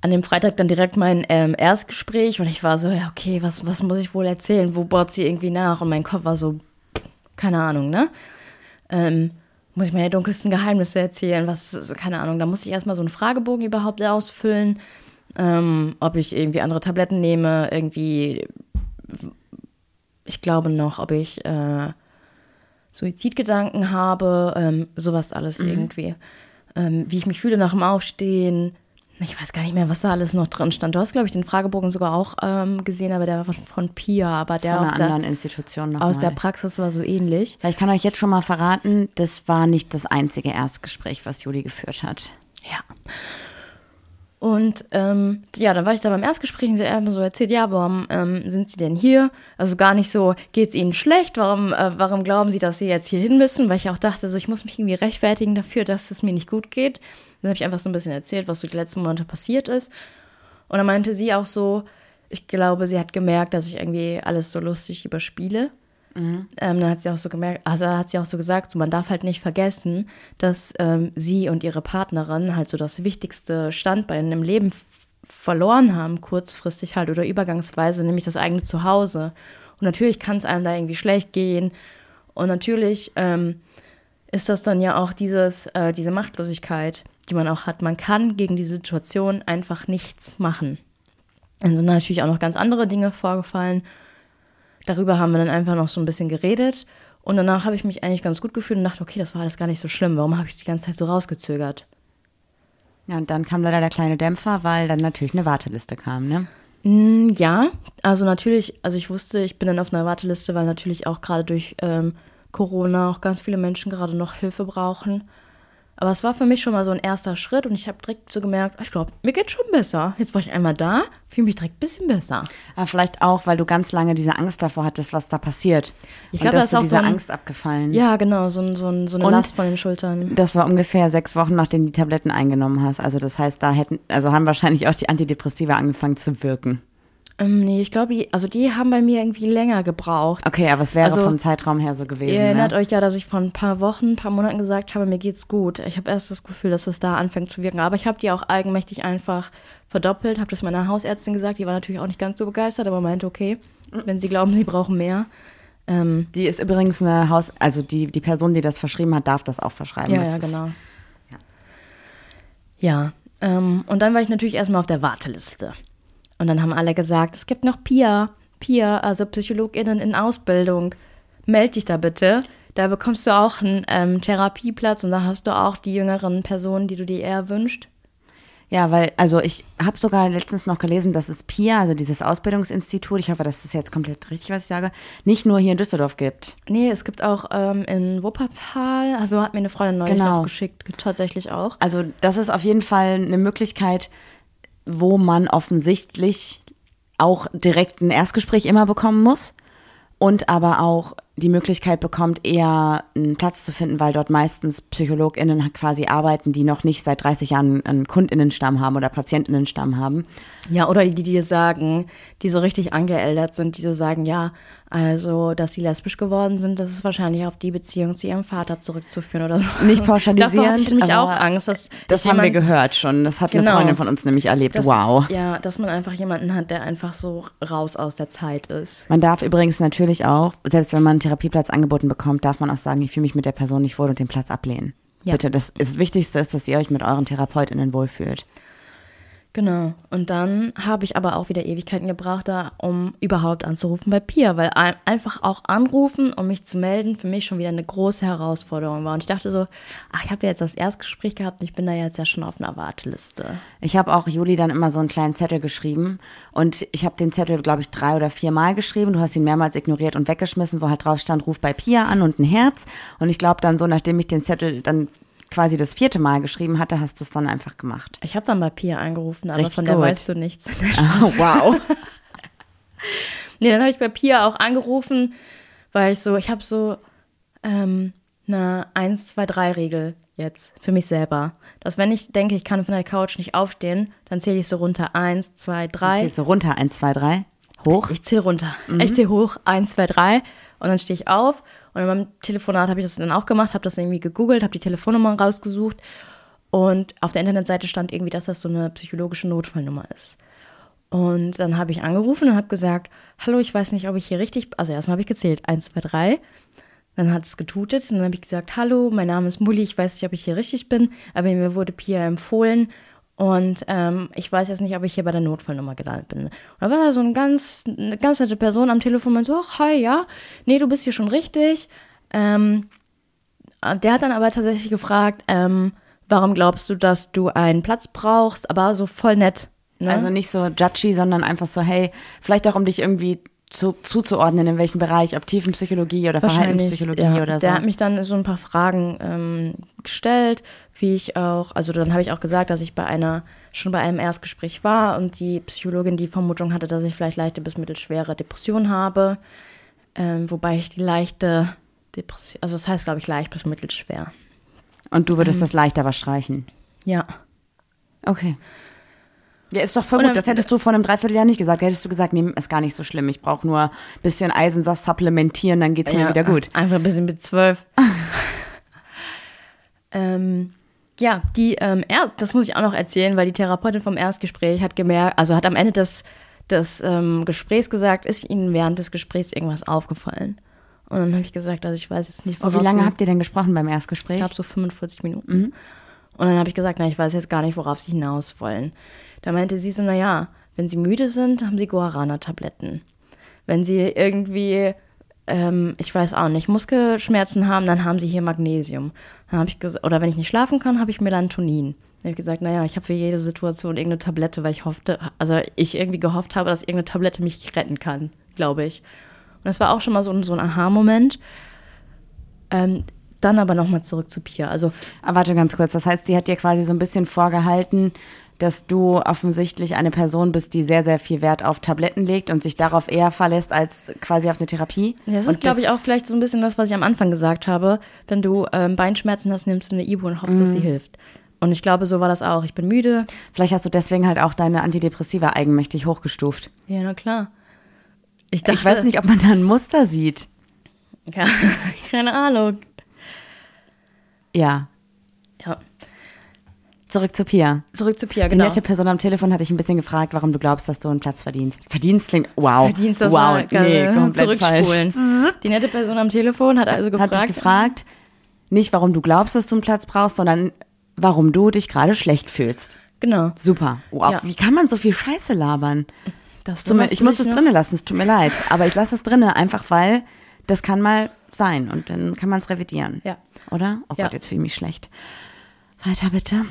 an dem Freitag dann direkt mein ähm, Erstgespräch und ich war so, ja, okay, was, was muss ich wohl erzählen? Wo baut sie irgendwie nach? Und mein Kopf war so, keine Ahnung, ne? Ähm, muss ich meine dunkelsten Geheimnisse erzählen? Was, keine Ahnung, da musste ich erstmal so einen Fragebogen überhaupt ausfüllen, ähm, ob ich irgendwie andere Tabletten nehme, irgendwie, ich glaube noch, ob ich äh, Suizidgedanken habe, ähm, sowas alles mhm. irgendwie. Ähm, wie ich mich fühle nach dem Aufstehen. Ich weiß gar nicht mehr, was da alles noch drin stand. Du hast, glaube ich, den Fragebogen sogar auch ähm, gesehen, aber der war von, von Pia, aber der von einer aus anderen der, Institution noch aus mal. der Praxis war so ähnlich. Ich kann euch jetzt schon mal verraten, das war nicht das einzige Erstgespräch, was Juli geführt hat. Ja. Und ähm, ja, dann war ich da beim Erstgespräch und sie hat mir so erzählt, ja, warum ähm, sind Sie denn hier? Also gar nicht so, geht's Ihnen schlecht? Warum, äh, warum glauben Sie, dass Sie jetzt hier hin müssen? Weil ich auch dachte, so, ich muss mich irgendwie rechtfertigen dafür, dass es mir nicht gut geht. Dann habe ich einfach so ein bisschen erzählt, was so die letzten Monate passiert ist. Und dann meinte sie auch so, ich glaube, sie hat gemerkt, dass ich irgendwie alles so lustig überspiele. Ähm, dann hat sie auch so gemerkt, also hat sie auch so gesagt, so, man darf halt nicht vergessen, dass ähm, sie und ihre Partnerin halt so das wichtigste Standbein im Leben verloren haben, kurzfristig halt oder übergangsweise, nämlich das eigene Zuhause. Und natürlich kann es einem da irgendwie schlecht gehen. Und natürlich ähm, ist das dann ja auch dieses, äh, diese Machtlosigkeit, die man auch hat. Man kann gegen die Situation einfach nichts machen. Dann sind natürlich auch noch ganz andere Dinge vorgefallen. Darüber haben wir dann einfach noch so ein bisschen geredet. Und danach habe ich mich eigentlich ganz gut gefühlt und dachte, okay, das war alles gar nicht so schlimm. Warum habe ich es die ganze Zeit so rausgezögert? Ja, und dann kam leider der kleine Dämpfer, weil dann natürlich eine Warteliste kam, ne? Mm, Ja, also natürlich, also ich wusste, ich bin dann auf einer Warteliste, weil natürlich auch gerade durch ähm, Corona auch ganz viele Menschen gerade noch Hilfe brauchen. Aber es war für mich schon mal so ein erster Schritt und ich habe direkt so gemerkt, ich glaube, mir geht schon besser. Jetzt war ich einmal da, fühle mich direkt ein bisschen besser. Aber vielleicht auch, weil du ganz lange diese Angst davor hattest, was da passiert. Ich glaube, das ist auch diese so ein- Angst abgefallen. Ja, genau, so, so, so eine Und- Last von den Schultern. Das war ungefähr sechs Wochen, nachdem du die Tabletten eingenommen hast. Also das heißt, da hätten, also haben wahrscheinlich auch die Antidepressiva angefangen zu wirken. Ähm, nee, ich glaube, die, also die haben bei mir irgendwie länger gebraucht. Okay, aber es wäre Also, vom Zeitraum her so gewesen. Ihr erinnert ne? euch ja, dass ich vor ein paar Wochen, ein paar Monaten gesagt habe, mir geht's gut. Ich habe erst das Gefühl, dass es da anfängt zu wirken. Aber ich habe die auch eigenmächtig einfach verdoppelt, habe das meiner Hausärztin gesagt. Die war natürlich auch nicht ganz so begeistert, aber meinte, okay, wenn sie glauben, sie brauchen mehr. Ähm, Die ist übrigens eine Haus, also die, die Person, die das verschrieben hat, darf das auch verschreiben. ja, Das ja, ist- genau. Ja, ähm, und dann war ich natürlich erstmal auf der Warteliste. Und dann haben alle gesagt, es gibt noch PIA, PIA, also PsychologInnen in Ausbildung. Meld dich da bitte. Da bekommst du auch einen ähm, Therapieplatz und da hast du auch die jüngeren Personen, die du dir eher wünscht. Ja, weil, also ich habe sogar letztens noch gelesen, dass es PIA, also dieses Ausbildungsinstitut, ich hoffe, das ist jetzt komplett richtig, was ich sage, nicht nur hier in Düsseldorf gibt. Nee, es gibt auch ähm, in Wuppertal, also hat mir eine Freundin neulich Genau. geschickt, tatsächlich auch. Also das ist auf jeden Fall eine Möglichkeit, wo man offensichtlich auch direkt ein Erstgespräch immer bekommen muss und aber auch die Möglichkeit bekommt, eher einen Platz zu finden, weil dort meistens PsychologInnen quasi arbeiten, die noch nicht seit 30 Jahren einen KundInnenstamm haben oder PatientInnenstamm haben. Ja, oder die, die dir sagen, die so richtig angeeldert sind, die so sagen, ja, Also, dass sie lesbisch geworden sind, das ist wahrscheinlich auf die Beziehung zu ihrem Vater zurückzuführen oder so. Nicht pauschalisierend. Davor hatte ich nämlich auch Angst, dass Das haben wir gehört schon. Das hat eine Genau. Freundin von uns nämlich erlebt. dass, wow. Ja, dass man einfach jemanden hat, der einfach so raus aus der Zeit ist. Man darf übrigens natürlich auch, selbst wenn man einen Therapieplatz angeboten bekommt, darf man auch sagen, ich fühle mich mit der Person nicht wohl und den Platz ablehnen. Ja. Bitte, das, das Wichtigste ist, dass ihr euch mit euren TherapeutInnen wohlfühlt. Genau. Und dann habe ich aber auch wieder Ewigkeiten gebraucht, da, um überhaupt anzurufen bei Pia, weil ein- einfach auch anrufen, um mich zu melden, für mich schon wieder eine große Herausforderung war. Und ich dachte so, ach, ich habe ja jetzt das Erstgespräch gehabt und ich bin da jetzt ja schon auf einer Warteliste. Ich habe auch Juli dann immer so einen kleinen Zettel geschrieben und ich habe den Zettel, glaube ich, drei oder vier Mal geschrieben. Du hast ihn mehrmals ignoriert und weggeschmissen, wo halt drauf stand, ruf bei Pia an und ein Herz. Und ich glaube dann so, nachdem ich den Zettel dann quasi das vierte Mal geschrieben hatte, hast du es dann einfach gemacht. Ich habe dann bei Pia angerufen, aber Richtig von der gut. weißt du nichts. Oh, wow. Nee, dann habe ich bei Pia auch angerufen, weil ich so, ich habe so ähm, eine 1, 2, 3 Regel jetzt für mich selber. Dass wenn ich denke, ich kann von der Couch nicht aufstehen, dann zähle ich so runter. 1, 2, 3. Gehst du runter, eins, zwei, drei, hoch. Ich zähle runter. Ich zähle hoch, 1, 2, 3 und dann stehe ich auf. Und in meinem Telefonat habe ich das dann auch gemacht, habe das irgendwie gegoogelt, habe die Telefonnummer rausgesucht. Und auf der Internetseite stand irgendwie, dass das so eine psychologische Notfallnummer ist. Und dann habe ich angerufen und habe gesagt, hallo, ich weiß nicht, ob ich hier richtig, also erstmal habe ich gezählt, 1, 2, 3. Dann hat es getutet und dann habe ich gesagt, hallo, mein Name ist Mulli, ich weiß nicht, ob ich hier richtig bin, aber mir wurde Pia empfohlen und ähm, ich weiß jetzt nicht, ob ich hier bei der Notfallnummer gelandet bin. Und da war da so eine ganz, eine ganz nette Person am Telefon und so, ach, hi, ja, nee, du bist hier schon richtig. Ähm, der hat dann aber tatsächlich gefragt, ähm, warum glaubst du, dass du einen Platz brauchst, aber so voll nett. Ne? Also nicht so judgy, sondern einfach so, hey, vielleicht auch um dich irgendwie zu, zuzuordnen, in welchem Bereich, ob Tiefenpsychologie oder Verhaltenspsychologie ja. oder so. Der hat mich dann so ein paar Fragen ähm, gestellt, wie ich auch, also dann habe ich auch gesagt, dass ich bei einer, schon bei einem Erstgespräch war und die Psychologin die Vermutung hatte, dass ich vielleicht leichte bis mittelschwere Depression habe, ähm, wobei ich die leichte Depression, also das heißt, glaube ich, leicht bis mittelschwer. Und du Ähm. würdest das leicht aber streichen. Ja. Okay. Ja, ist doch voll gut. dann- Das hättest du vor einem Dreivierteljahr nicht gesagt. Hättest du gesagt, nee, ist gar nicht so schlimm. Ich brauche nur ein bisschen Eisensaft supplementieren, dann geht's mir ja, wieder gut. Einfach ein bisschen mit zwölf. ähm, ja, die, ähm, er, das muss ich auch noch erzählen, weil die Therapeutin vom Erstgespräch hat gemerkt, also hat am Ende des, des ähm, Gesprächs gesagt, ist Ihnen während des Gesprächs irgendwas aufgefallen? Und dann habe ich gesagt, also ich weiß jetzt nicht, Oh, wie worauf lange sie, habt ihr denn gesprochen beim Erstgespräch? ich glaube so 45 Minuten. Und dann habe ich gesagt, na, ich weiß jetzt gar nicht, worauf Sie hinaus wollen. Da meinte sie so, na ja, wenn Sie müde sind, haben Sie Guarana-Tabletten. Wenn Sie irgendwie, ähm, ich weiß auch nicht, Muskelschmerzen haben, dann haben Sie hier Magnesium. Dann habe ich oder wenn ich nicht schlafen kann, habe ich Melatonin. Dann habe ich gesagt, naja, ich habe für jede Situation irgendeine Tablette, weil ich hoffte, also ich irgendwie gehofft habe, dass irgendeine Tablette mich retten kann, glaube ich. Und das war auch schon mal so, ein- so ein Aha-Moment. Ähm, dann aber nochmal zurück zu Pia. Also Aber warte ganz kurz. Das heißt, sie hat dir quasi so ein bisschen vorgehalten, dass du offensichtlich eine Person bist, die sehr, sehr viel Wert auf Tabletten legt und sich darauf eher verlässt als quasi auf eine Therapie. Ja, das und ist, glaube ich, auch vielleicht so ein bisschen das, was ich am Anfang gesagt habe. Wenn du ähm, Beinschmerzen hast, nimmst du eine Ibu und hoffst, dass sie hilft. Und ich glaube, so war das auch. Ich bin müde. Vielleicht hast du deswegen halt auch deine Antidepressiva eigenmächtig hochgestuft. Ja, na klar. Ich dachte, Ich weiß nicht, ob man da ein Muster sieht. Ja, keine Ahnung. Ja. Zurück zu Pia. Zurück zu Pia, Die genau. nette Person am Telefon hatte ich ein bisschen gefragt, warum du glaubst, dass du einen Platz verdienst. Verdienst klingt, wow. Verdienst das wow, mal nee, komplett falsch. zurückspulen. Die nette Person am Telefon hat also gefragt. Hat dich gefragt, nicht warum du glaubst, dass du einen Platz brauchst, sondern warum du dich gerade schlecht fühlst. Genau. Super. Wow, Ja. wie kann man so viel Scheiße labern? Das Tut mir, ich muss es noch? drinnen lassen, es tut mir leid. Aber ich lasse es drinnen, einfach weil das kann mal sein und dann kann man es revidieren. Ja. Oder? Oh Ja. Gott, jetzt fühle ich mich schlecht. Weiter bitte.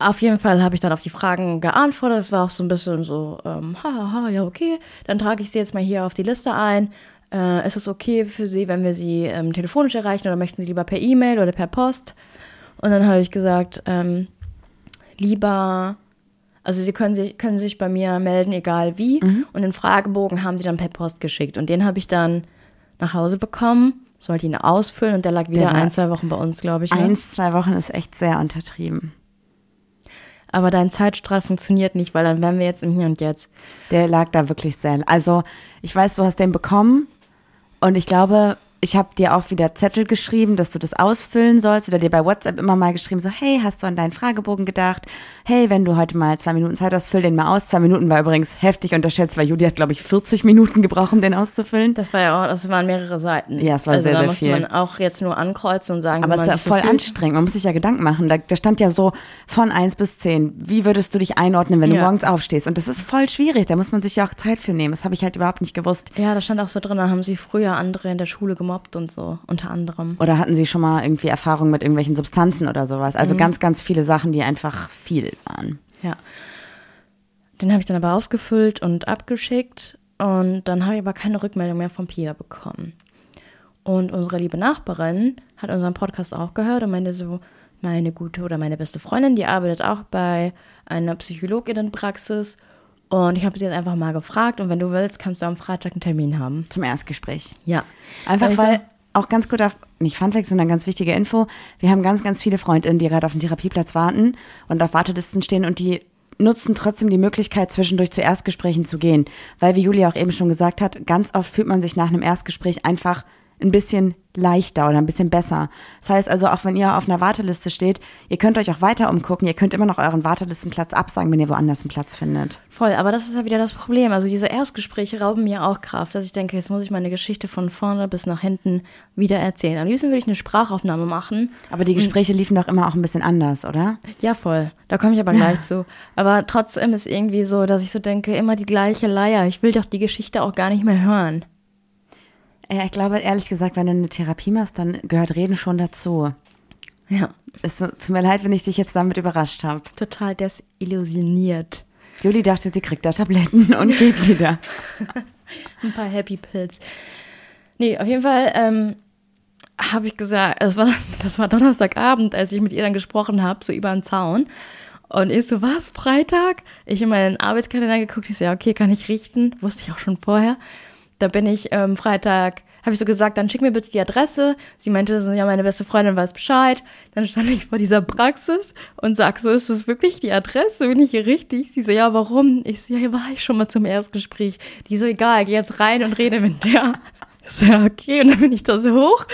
Auf jeden Fall habe ich dann auf die Fragen geantwortet. Es war auch so ein bisschen so, ähm, haha, ja, okay. Dann trage ich sie jetzt mal hier auf die Liste ein. Äh, ist es okay für Sie, wenn wir Sie ähm, telefonisch erreichen oder möchten Sie lieber per E-Mail oder per Post? Und dann habe ich gesagt, ähm, lieber, also Sie können sich, können sich bei mir melden, egal wie. Und den Fragebogen haben Sie dann per Post geschickt. Und den habe ich dann nach Hause bekommen, sollte ihn ausfüllen und der lag wieder war- ein, zwei Wochen bei uns, glaube ich. Ne? Eins, zwei Wochen ist echt sehr untertrieben. Aber dein Zeitstrahl funktioniert nicht, weil dann wären wir jetzt im Hier und Jetzt. Der lag da wirklich sehr. Also, ich weiß, du hast den bekommen und ich glaube, ich habe dir auch wieder Zettel geschrieben, dass du das ausfüllen sollst oder dir bei WhatsApp immer mal geschrieben, so, hey, hast du an deinen Fragebogen gedacht? Hey, wenn du heute mal zwei Minuten Zeit hast, füll den mal aus. Zwei Minuten war übrigens heftig unterschätzt, weil Judy hat, glaube ich, 40 Minuten gebraucht, um den auszufüllen. Das war ja auch, das waren mehrere Seiten. Ja, es war also sehr, da sehr musste viel. man auch jetzt nur ankreuzen und sagen, Aber es ist ja voll fühlt. anstrengend. Man muss sich ja Gedanken machen. Da, da stand ja so von eins bis zehn. Wie würdest du dich einordnen, wenn du Ja. morgens aufstehst? Und das ist voll schwierig. Da muss man sich ja auch Zeit für nehmen. Das habe ich halt überhaupt nicht gewusst. Ja, da stand auch so drin, da haben sie früher andere in der Schule gemobbt und so, unter anderem. Oder hatten sie schon mal irgendwie Erfahrungen mit irgendwelchen Substanzen oder sowas? Also ganz, ganz viele Sachen, die einfach viel waren. Ja. Den habe ich dann aber ausgefüllt und abgeschickt und dann habe ich aber keine Rückmeldung mehr von Pia bekommen. Und unsere liebe Nachbarin hat unseren Podcast auch gehört und meinte so, meine gute oder meine beste Freundin, die arbeitet auch bei einer Psychologinnenpraxis und ich habe sie jetzt einfach mal gefragt und wenn du willst, kannst du am Freitag einen Termin haben. Zum Erstgespräch. Ja. Einfach Und ich so, weil, auch ganz gut auf, nicht Funfact, sondern ganz wichtige Info. Wir haben ganz, ganz viele Freundinnen, die gerade auf dem Therapieplatz warten und auf Wartelisten stehen und die nutzen trotzdem die Möglichkeit, zwischendurch zu Erstgesprächen zu gehen. Weil, wie Julia auch eben schon gesagt hat, ganz oft fühlt man sich nach einem Erstgespräch einfach ein bisschen leichter oder ein bisschen besser. Das heißt also, auch wenn ihr auf einer Warteliste steht, ihr könnt euch auch weiter umgucken, ihr könnt immer noch euren Wartelistenplatz absagen, wenn ihr woanders einen Platz findet. Voll, aber das ist ja wieder das Problem. Also diese Erstgespräche rauben mir auch Kraft, dass ich denke, jetzt muss ich meine Geschichte von vorne bis nach hinten wieder erzählen. Am liebsten würde ich eine Sprachaufnahme machen. Aber die Gespräche liefen doch immer auch ein bisschen anders, oder? Ja, voll. Da komme ich aber gleich zu. Aber trotzdem ist irgendwie so, dass ich so denke, immer die gleiche Leier. Ich will doch die Geschichte auch gar nicht mehr hören. Ja, ich glaube, ehrlich gesagt, wenn du eine Therapie machst, dann gehört Reden schon dazu. Ja, Es tut mir leid, wenn ich dich jetzt damit überrascht habe. total desillusioniert. Juli dachte, sie kriegt da Tabletten und geht wieder. Ein paar Happy Pills. Nee, auf jeden Fall ähm, habe ich gesagt, das war, das war Donnerstagabend, als ich mit ihr dann gesprochen habe, so über den Zaun. Und ich so, was, Freitag? Ich in meinen Arbeitskalender geguckt, ich so, ja, okay, kann ich richten. Wusste ich auch schon vorher. Da bin ich ähm, Freitag, habe ich so gesagt, dann schick mir bitte die Adresse. Sie meinte so, ja, meine beste Freundin weiß Bescheid. Dann stand ich vor dieser Praxis und sag so, ist das wirklich die Adresse? Bin ich hier richtig? Sie so, ja, warum? Ich so, ja, hier war ich schon mal zum Erstgespräch. Die so, egal, geh jetzt rein und rede mit der. Ich so, ja, okay. Und dann bin ich da so hoch.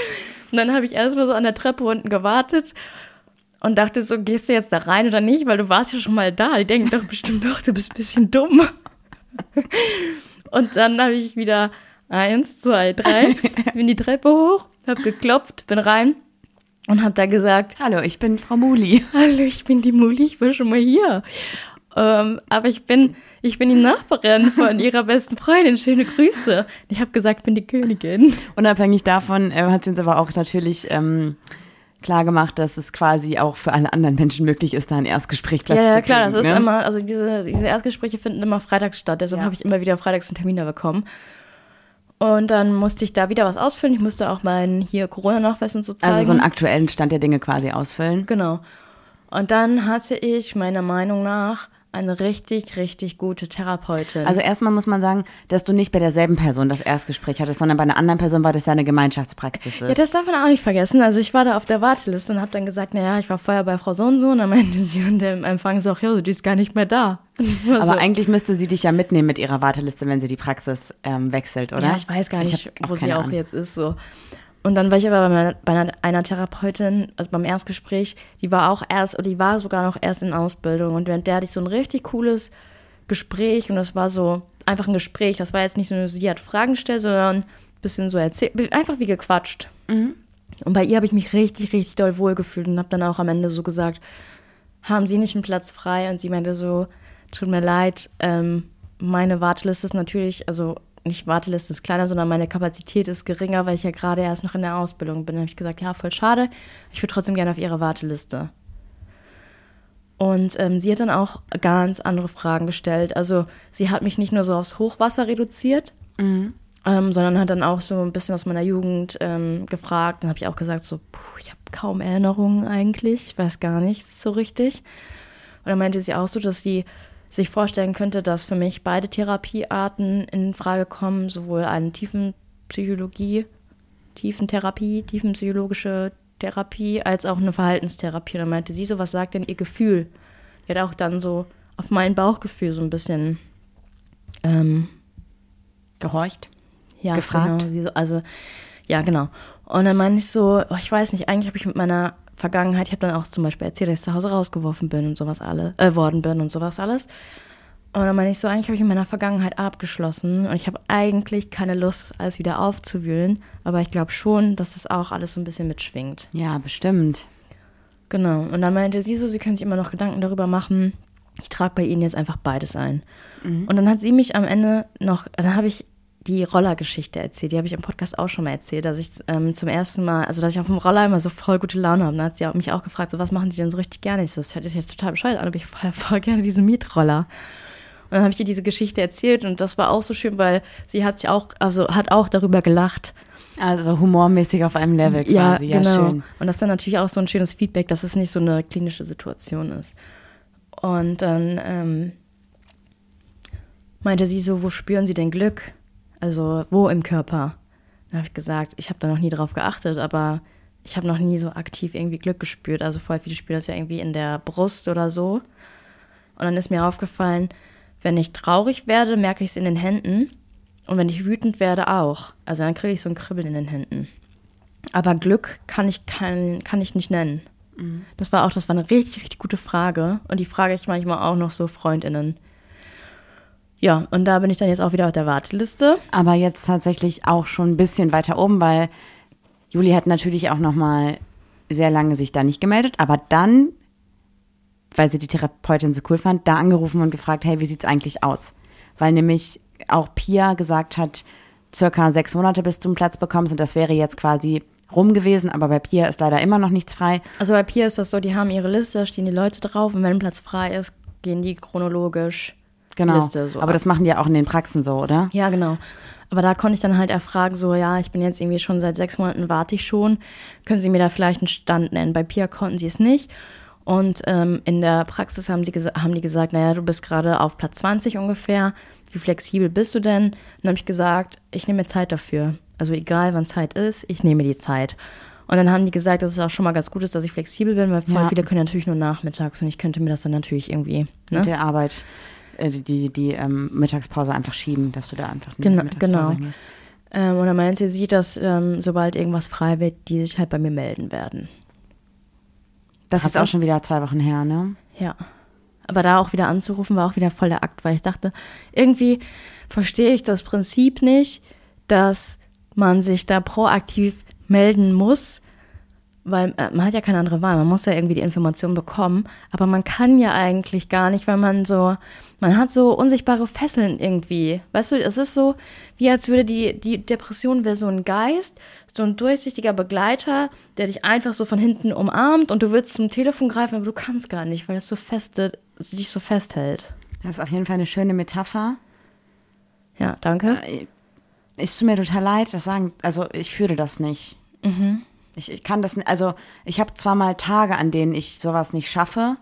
Und dann habe ich erstmal so an der Treppe unten gewartet und dachte so, gehst du jetzt da rein oder nicht? Weil du warst ja schon mal da. Die denken doch bestimmt doch, du bist ein bisschen dumm. Und dann habe ich wieder eins, zwei, drei, bin die Treppe hoch, habe geklopft, bin rein und habe da gesagt, Hallo, ich bin Frau Muli. hallo, ich bin die Muli, ich war schon mal hier. Ähm, aber ich bin, ich bin die Nachbarin von ihrer besten Freundin. Schöne Grüße. Ich habe gesagt, ich bin die Königin. Unabhängig davon äh, hat sie uns aber auch natürlich ähm, klar gemacht, dass es quasi auch für alle anderen Menschen möglich ist, da ein Erstgespräch Platz Ja, ja, zu klar, das kriegen, ist ne? immer, also diese, diese Erstgespräche finden immer freitags statt, deshalb Ja. habe ich immer wieder freitags einen Termin da bekommen. Und dann musste ich da wieder was ausfüllen. Ich musste auch meinen hier Corona-Nachweis und so zeigen. Also so einen aktuellen Stand der Dinge quasi ausfüllen. Genau. Und dann hatte ich meiner Meinung nach eine richtig, richtig gute Therapeutin. Also erstmal muss man sagen, dass du nicht bei derselben Person das Erstgespräch hattest, sondern bei einer anderen Person, weil das ja eine Gemeinschaftspraxis ist. ja, das darf man auch nicht vergessen. Also ich war da auf der Warteliste und habe dann gesagt, naja, ich war vorher bei Frau so und so. Und dann meinte sie und im Empfang so, ach ja, die ist gar nicht mehr da. War aber eigentlich müsste sie dich ja mitnehmen mit ihrer Warteliste, wenn sie die Praxis ähm, wechselt, oder? Ja, ich weiß gar Ich nicht, wo sie auch Ahnung. jetzt ist. So. Und dann war ich aber bei, meiner, bei einer, einer Therapeutin, also beim Erstgespräch, die war auch erst, oder die war sogar noch erst in Ausbildung. Und während der hatte ich so ein richtig cooles Gespräch und das war so einfach ein Gespräch. Das war jetzt nicht so, sie hat Fragen gestellt, sondern ein bisschen so erzählt, einfach wie gequatscht. Und bei ihr habe ich mich richtig, richtig doll wohlgefühlt und habe dann auch am Ende so gesagt, haben Sie nicht einen Platz frei? Und sie meinte so, tut mir leid, ähm, meine Warteliste ist natürlich, also nicht Warteliste ist kleiner, sondern meine Kapazität ist geringer, weil ich ja gerade erst noch in der Ausbildung bin. Da habe ich gesagt, ja, voll schade, ich würde trotzdem gerne auf Ihre Warteliste. Und ähm, sie hat dann auch ganz andere Fragen gestellt. Also sie hat mich nicht nur so aufs Hochwasser reduziert, ähm, sondern hat dann auch so ein bisschen aus meiner Jugend ähm, gefragt. Dann habe ich auch gesagt, so, puh, ich habe kaum Erinnerungen eigentlich, ich weiß gar nichts so richtig. Und dann meinte sie auch so, dass sie sich vorstellen könnte, dass für mich beide Therapiearten in Frage kommen, sowohl eine Tiefenpsychologie, Tiefentherapie, tiefenpsychologische Therapie, als auch eine Verhaltenstherapie. Und dann meinte sie so, was sagt denn ihr Gefühl die hat auch dann so auf mein Bauchgefühl so ein bisschen ähm, gehorcht. Ja, gefragt. Genau, sie so, also, ja, genau. Und dann meine ich so, oh, ich weiß nicht, eigentlich habe ich mit meiner Vergangenheit, ich habe dann auch zum Beispiel erzählt, dass ich zu Hause rausgeworfen bin und sowas alle, äh, worden bin und sowas alles. Und dann meine ich so, eigentlich habe ich in meiner Vergangenheit abgeschlossen und ich habe eigentlich keine Lust, alles wieder aufzuwühlen. Aber ich glaube schon, dass das auch alles so ein bisschen mitschwingt. Ja, bestimmt. Genau. Und dann meinte sie so, sie können sich immer noch Gedanken darüber machen. Ich trage bei ihnen jetzt einfach beides ein. Mhm. Und dann hat sie mich am Ende noch, dann habe ich die Rollergeschichte erzählt. Die habe ich im Podcast auch schon mal erzählt, dass ich ähm, zum ersten Mal, also dass ich auf dem Roller immer so voll gute Laune habe. Dann hat sie mich auch gefragt, so was machen Sie denn so richtig gerne? Ich so, das hört sich jetzt total bescheuert an, aber ich fahre voll gerne diesen Mietroller. Und dann habe ich ihr diese Geschichte erzählt und das war auch so schön, weil sie hat sich auch, also hat auch darüber gelacht. Also humormäßig auf einem Level quasi, ja, genau. Ja, schön. Und das ist dann natürlich auch so ein schönes Feedback, dass es nicht so eine klinische Situation ist. Und dann ähm, meinte sie so, wo spüren Sie denn Glück? Also wo im Körper? Dann habe ich gesagt, ich habe da noch nie drauf geachtet, aber ich habe noch nie so aktiv irgendwie Glück gespürt. Also voll viele spüren das ja irgendwie in der Brust oder so. Und dann ist mir aufgefallen, wenn ich traurig werde, merke ich es in den Händen. Und wenn ich wütend werde, auch. Also dann kriege ich so ein Kribbeln in den Händen. Aber Glück kann ich, kann, kann ich nicht nennen. Mhm. Das war auch, das war eine richtig, richtig gute Frage. Und die frage ich manchmal auch noch so FreundInnen. Ja, und da bin ich dann jetzt auch wieder auf der Warteliste. Aber jetzt tatsächlich auch schon ein bisschen weiter oben, weil Juli hat natürlich auch noch mal sehr lange sich da nicht gemeldet, aber dann, weil sie die Therapeutin so cool fand, da angerufen und gefragt, hey, wie sieht's eigentlich aus? Weil nämlich auch Pia gesagt hat, circa sechs Monate bis du einen Platz bekommst und das wäre jetzt quasi rum gewesen, aber bei Pia ist leider immer noch nichts frei. Also bei Pia ist das so, die haben ihre Liste, da stehen die Leute drauf und wenn ein Platz frei ist, gehen die chronologisch genau. Liste. So aber ab. das machen die ja auch in den Praxen so, oder? Ja, genau. Aber da konnte ich dann halt erfragen, so, ja, ich bin jetzt irgendwie schon seit sechs Monaten, warte ich schon. Können Sie mir da vielleicht einen Stand nennen? Bei Pia konnten sie es nicht. Und ähm, in der Praxis haben, sie haben die gesagt, naja, du bist gerade auf Platz 20 ungefähr. Wie flexibel bist du denn? Und dann habe ich gesagt, ich nehme mir Zeit dafür. Also egal, wann Zeit ist, ich nehme die Zeit. Und dann haben die gesagt, dass es auch schon mal ganz gut ist, dass ich flexibel bin, weil voll ja. viele können natürlich nur nachmittags und ich könnte mir das dann natürlich irgendwie. Ne? Mit der Arbeit äh, die, die ähm, Mittagspause einfach schieben, dass du da einfach nicht genau, Mittagspause genau. gehst. Ähm, und dann meinte sie, dass ähm, sobald irgendwas frei wird, die sich halt bei mir melden werden. Das Hast ist auch schon wieder zwei Wochen her, ne? Ja. Aber da auch wieder anzurufen, war auch wieder voll der Akt, weil ich dachte, irgendwie verstehe ich das Prinzip nicht, dass man sich da proaktiv melden muss, weil äh, man hat ja keine andere Wahl, man muss ja irgendwie die Information bekommen, aber man kann ja eigentlich gar nicht, weil man so, man hat so unsichtbare Fesseln irgendwie. Weißt du, es ist so, wie als würde die, die Depression wäre so ein Geist, so ein durchsichtiger Begleiter, der dich einfach so von hinten umarmt und du willst zum Telefon greifen, aber du kannst gar nicht, weil es so fest, dich so festhält. Das ist auf jeden Fall eine schöne Metapher. Ja, danke. Äh, es tut mir total leid, das sagen, also ich fühle das nicht. Mhm. Ich, ich kann das, also ich habe zwar mal Tage, an denen ich sowas nicht schaffe,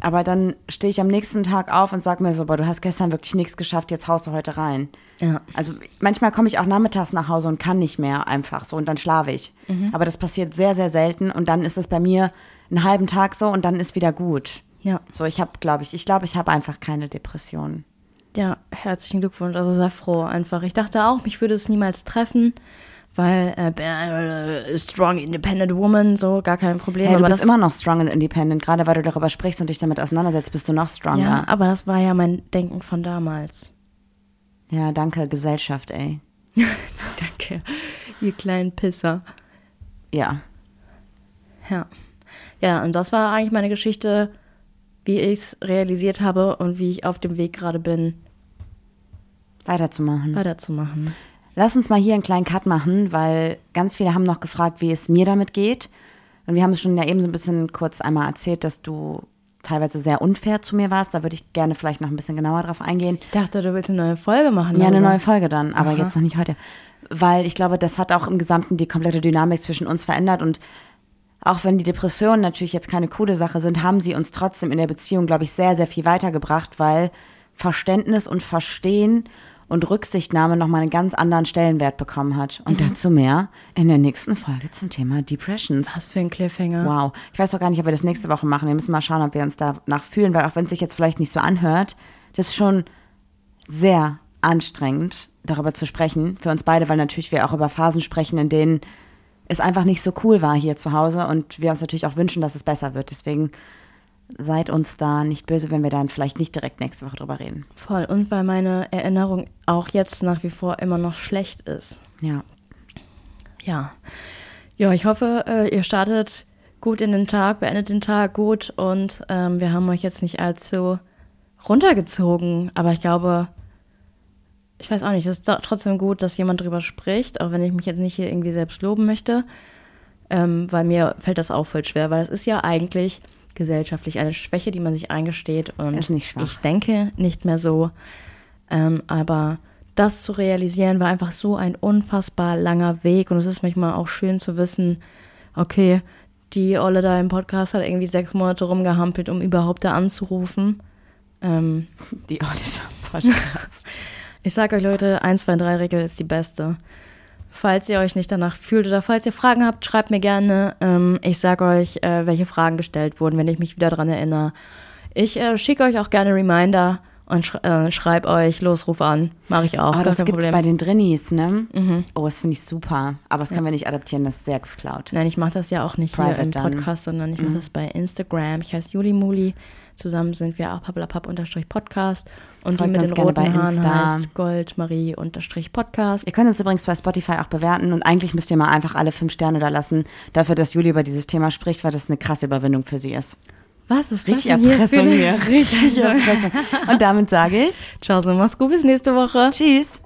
aber dann stehe ich am nächsten Tag auf und sage mir so, boah, du hast gestern wirklich nichts geschafft, jetzt haust du heute rein. Ja. Also manchmal komme ich auch nachmittags nach Hause und kann nicht mehr einfach so und dann schlafe ich. Mhm. Aber das passiert sehr, sehr selten und dann ist es bei mir einen halben Tag so und dann ist wieder gut. Ja. So, ich habe, glaube ich, ich glaube, ich habe einfach keine Depressionen. Ja, herzlichen Glückwunsch. Also sehr froh einfach. Ich dachte auch, mich würde es niemals treffen weil äh, äh, strong independent woman, so gar kein Problem. Hey, du aber bist immer noch strong and independent, gerade weil du darüber sprichst und dich damit auseinandersetzt, bist du noch stronger. Ja, aber das war ja mein Denken von damals. Ja, danke, Gesellschaft, ey. danke, ihr kleinen Pisser. Ja. Ja. Ja, und das war eigentlich meine Geschichte, wie ich es realisiert habe und wie ich auf dem Weg gerade bin. Weiterzumachen. Weiterzumachen. Lass uns mal hier einen kleinen Cut machen, weil ganz viele haben noch gefragt, wie es mir damit geht. Und wir haben es schon ja eben so ein bisschen kurz einmal erzählt, dass du teilweise sehr unfair zu mir warst. Da würde ich gerne vielleicht noch ein bisschen genauer drauf eingehen. Ich dachte, du willst eine neue Folge machen. Ja, darüber. eine neue Folge dann, aber Aha. jetzt noch nicht heute. Weil ich glaube, das hat auch im Gesamten die komplette Dynamik zwischen uns verändert und auch wenn die Depressionen natürlich jetzt keine coole Sache sind, haben sie uns trotzdem in der Beziehung, glaube ich, sehr, sehr viel weitergebracht, weil Verständnis und Verstehen und Rücksichtnahme nochmal einen ganz anderen Stellenwert bekommen hat. Und mhm. dazu mehr in der nächsten Folge zum Thema Depressions. Was für ein Cliffhanger. Wow. Ich weiß auch gar nicht, ob wir das nächste Woche machen. Wir müssen mal schauen, ob wir uns danach fühlen, weil auch wenn es sich jetzt vielleicht nicht so anhört, das ist schon sehr anstrengend, darüber zu sprechen. Für uns beide, weil natürlich wir auch über Phasen sprechen, in denen es einfach nicht so cool war hier zu Hause und wir uns natürlich auch wünschen, dass es besser wird. Deswegen seid uns da nicht böse, wenn wir dann vielleicht nicht direkt nächste Woche drüber reden. Voll. Und weil meine Erinnerung auch jetzt nach wie vor immer noch schlecht ist. Ja. Ja. Ja, ich hoffe, äh, ihr startet gut in den Tag, beendet den Tag gut und ähm, wir haben euch jetzt nicht allzu runtergezogen. Aber ich glaube, ich weiß auch nicht, es ist trotzdem gut, dass jemand drüber spricht, auch wenn ich mich jetzt nicht hier irgendwie selbst loben möchte. Ähm, weil mir fällt das auch voll schwer, weil das ist ja eigentlich gesellschaftlich eine Schwäche, die man sich eingesteht. Und ist nicht schwach. ich denke nicht mehr so. Ähm, aber das zu realisieren war einfach so ein unfassbar langer Weg. Und es ist manchmal auch schön zu wissen, okay, die Olle da im Podcast hat irgendwie sechs Monate rumgehampelt, um überhaupt da anzurufen. Ähm, die Olle im Podcast. ich sage euch, Leute, 1, 2, 3 Regel ist die beste. Falls ihr euch nicht danach fühlt oder falls ihr Fragen habt, schreibt mir gerne. Ähm, ich sage euch, äh, welche Fragen gestellt wurden, wenn ich mich wieder daran erinnere. Ich äh, schicke euch auch gerne Reminder und sch äh, schreib euch, los, ruf an. Mache ich auch. Oh, das gibt es bei den Drinnies, ne? Mhm. Oh, das finde ich super. Aber das können wir nicht adaptieren, das ist sehr geklaut. Nein, ich mache das ja auch nicht Private hier im Podcast, dann. sondern ich mache mhm. das bei Instagram. Ich heiße Juli Muli. Zusammen sind wir auch pappelapapp-podcast. Und Folgt die mit den roten Haaren heißt Goldmarie-podcast. Ihr könnt uns übrigens bei Spotify auch bewerten und eigentlich müsst ihr mal einfach alle fünf Sterne da lassen, dafür, dass Juli über dieses Thema spricht, weil das eine krasse Überwindung für sie ist. Was ist Richtig das denn Erpressung hier? Richtig Erpressung. Und damit sage ich Ciao, so mach's gut, bis nächste Woche. Tschüss.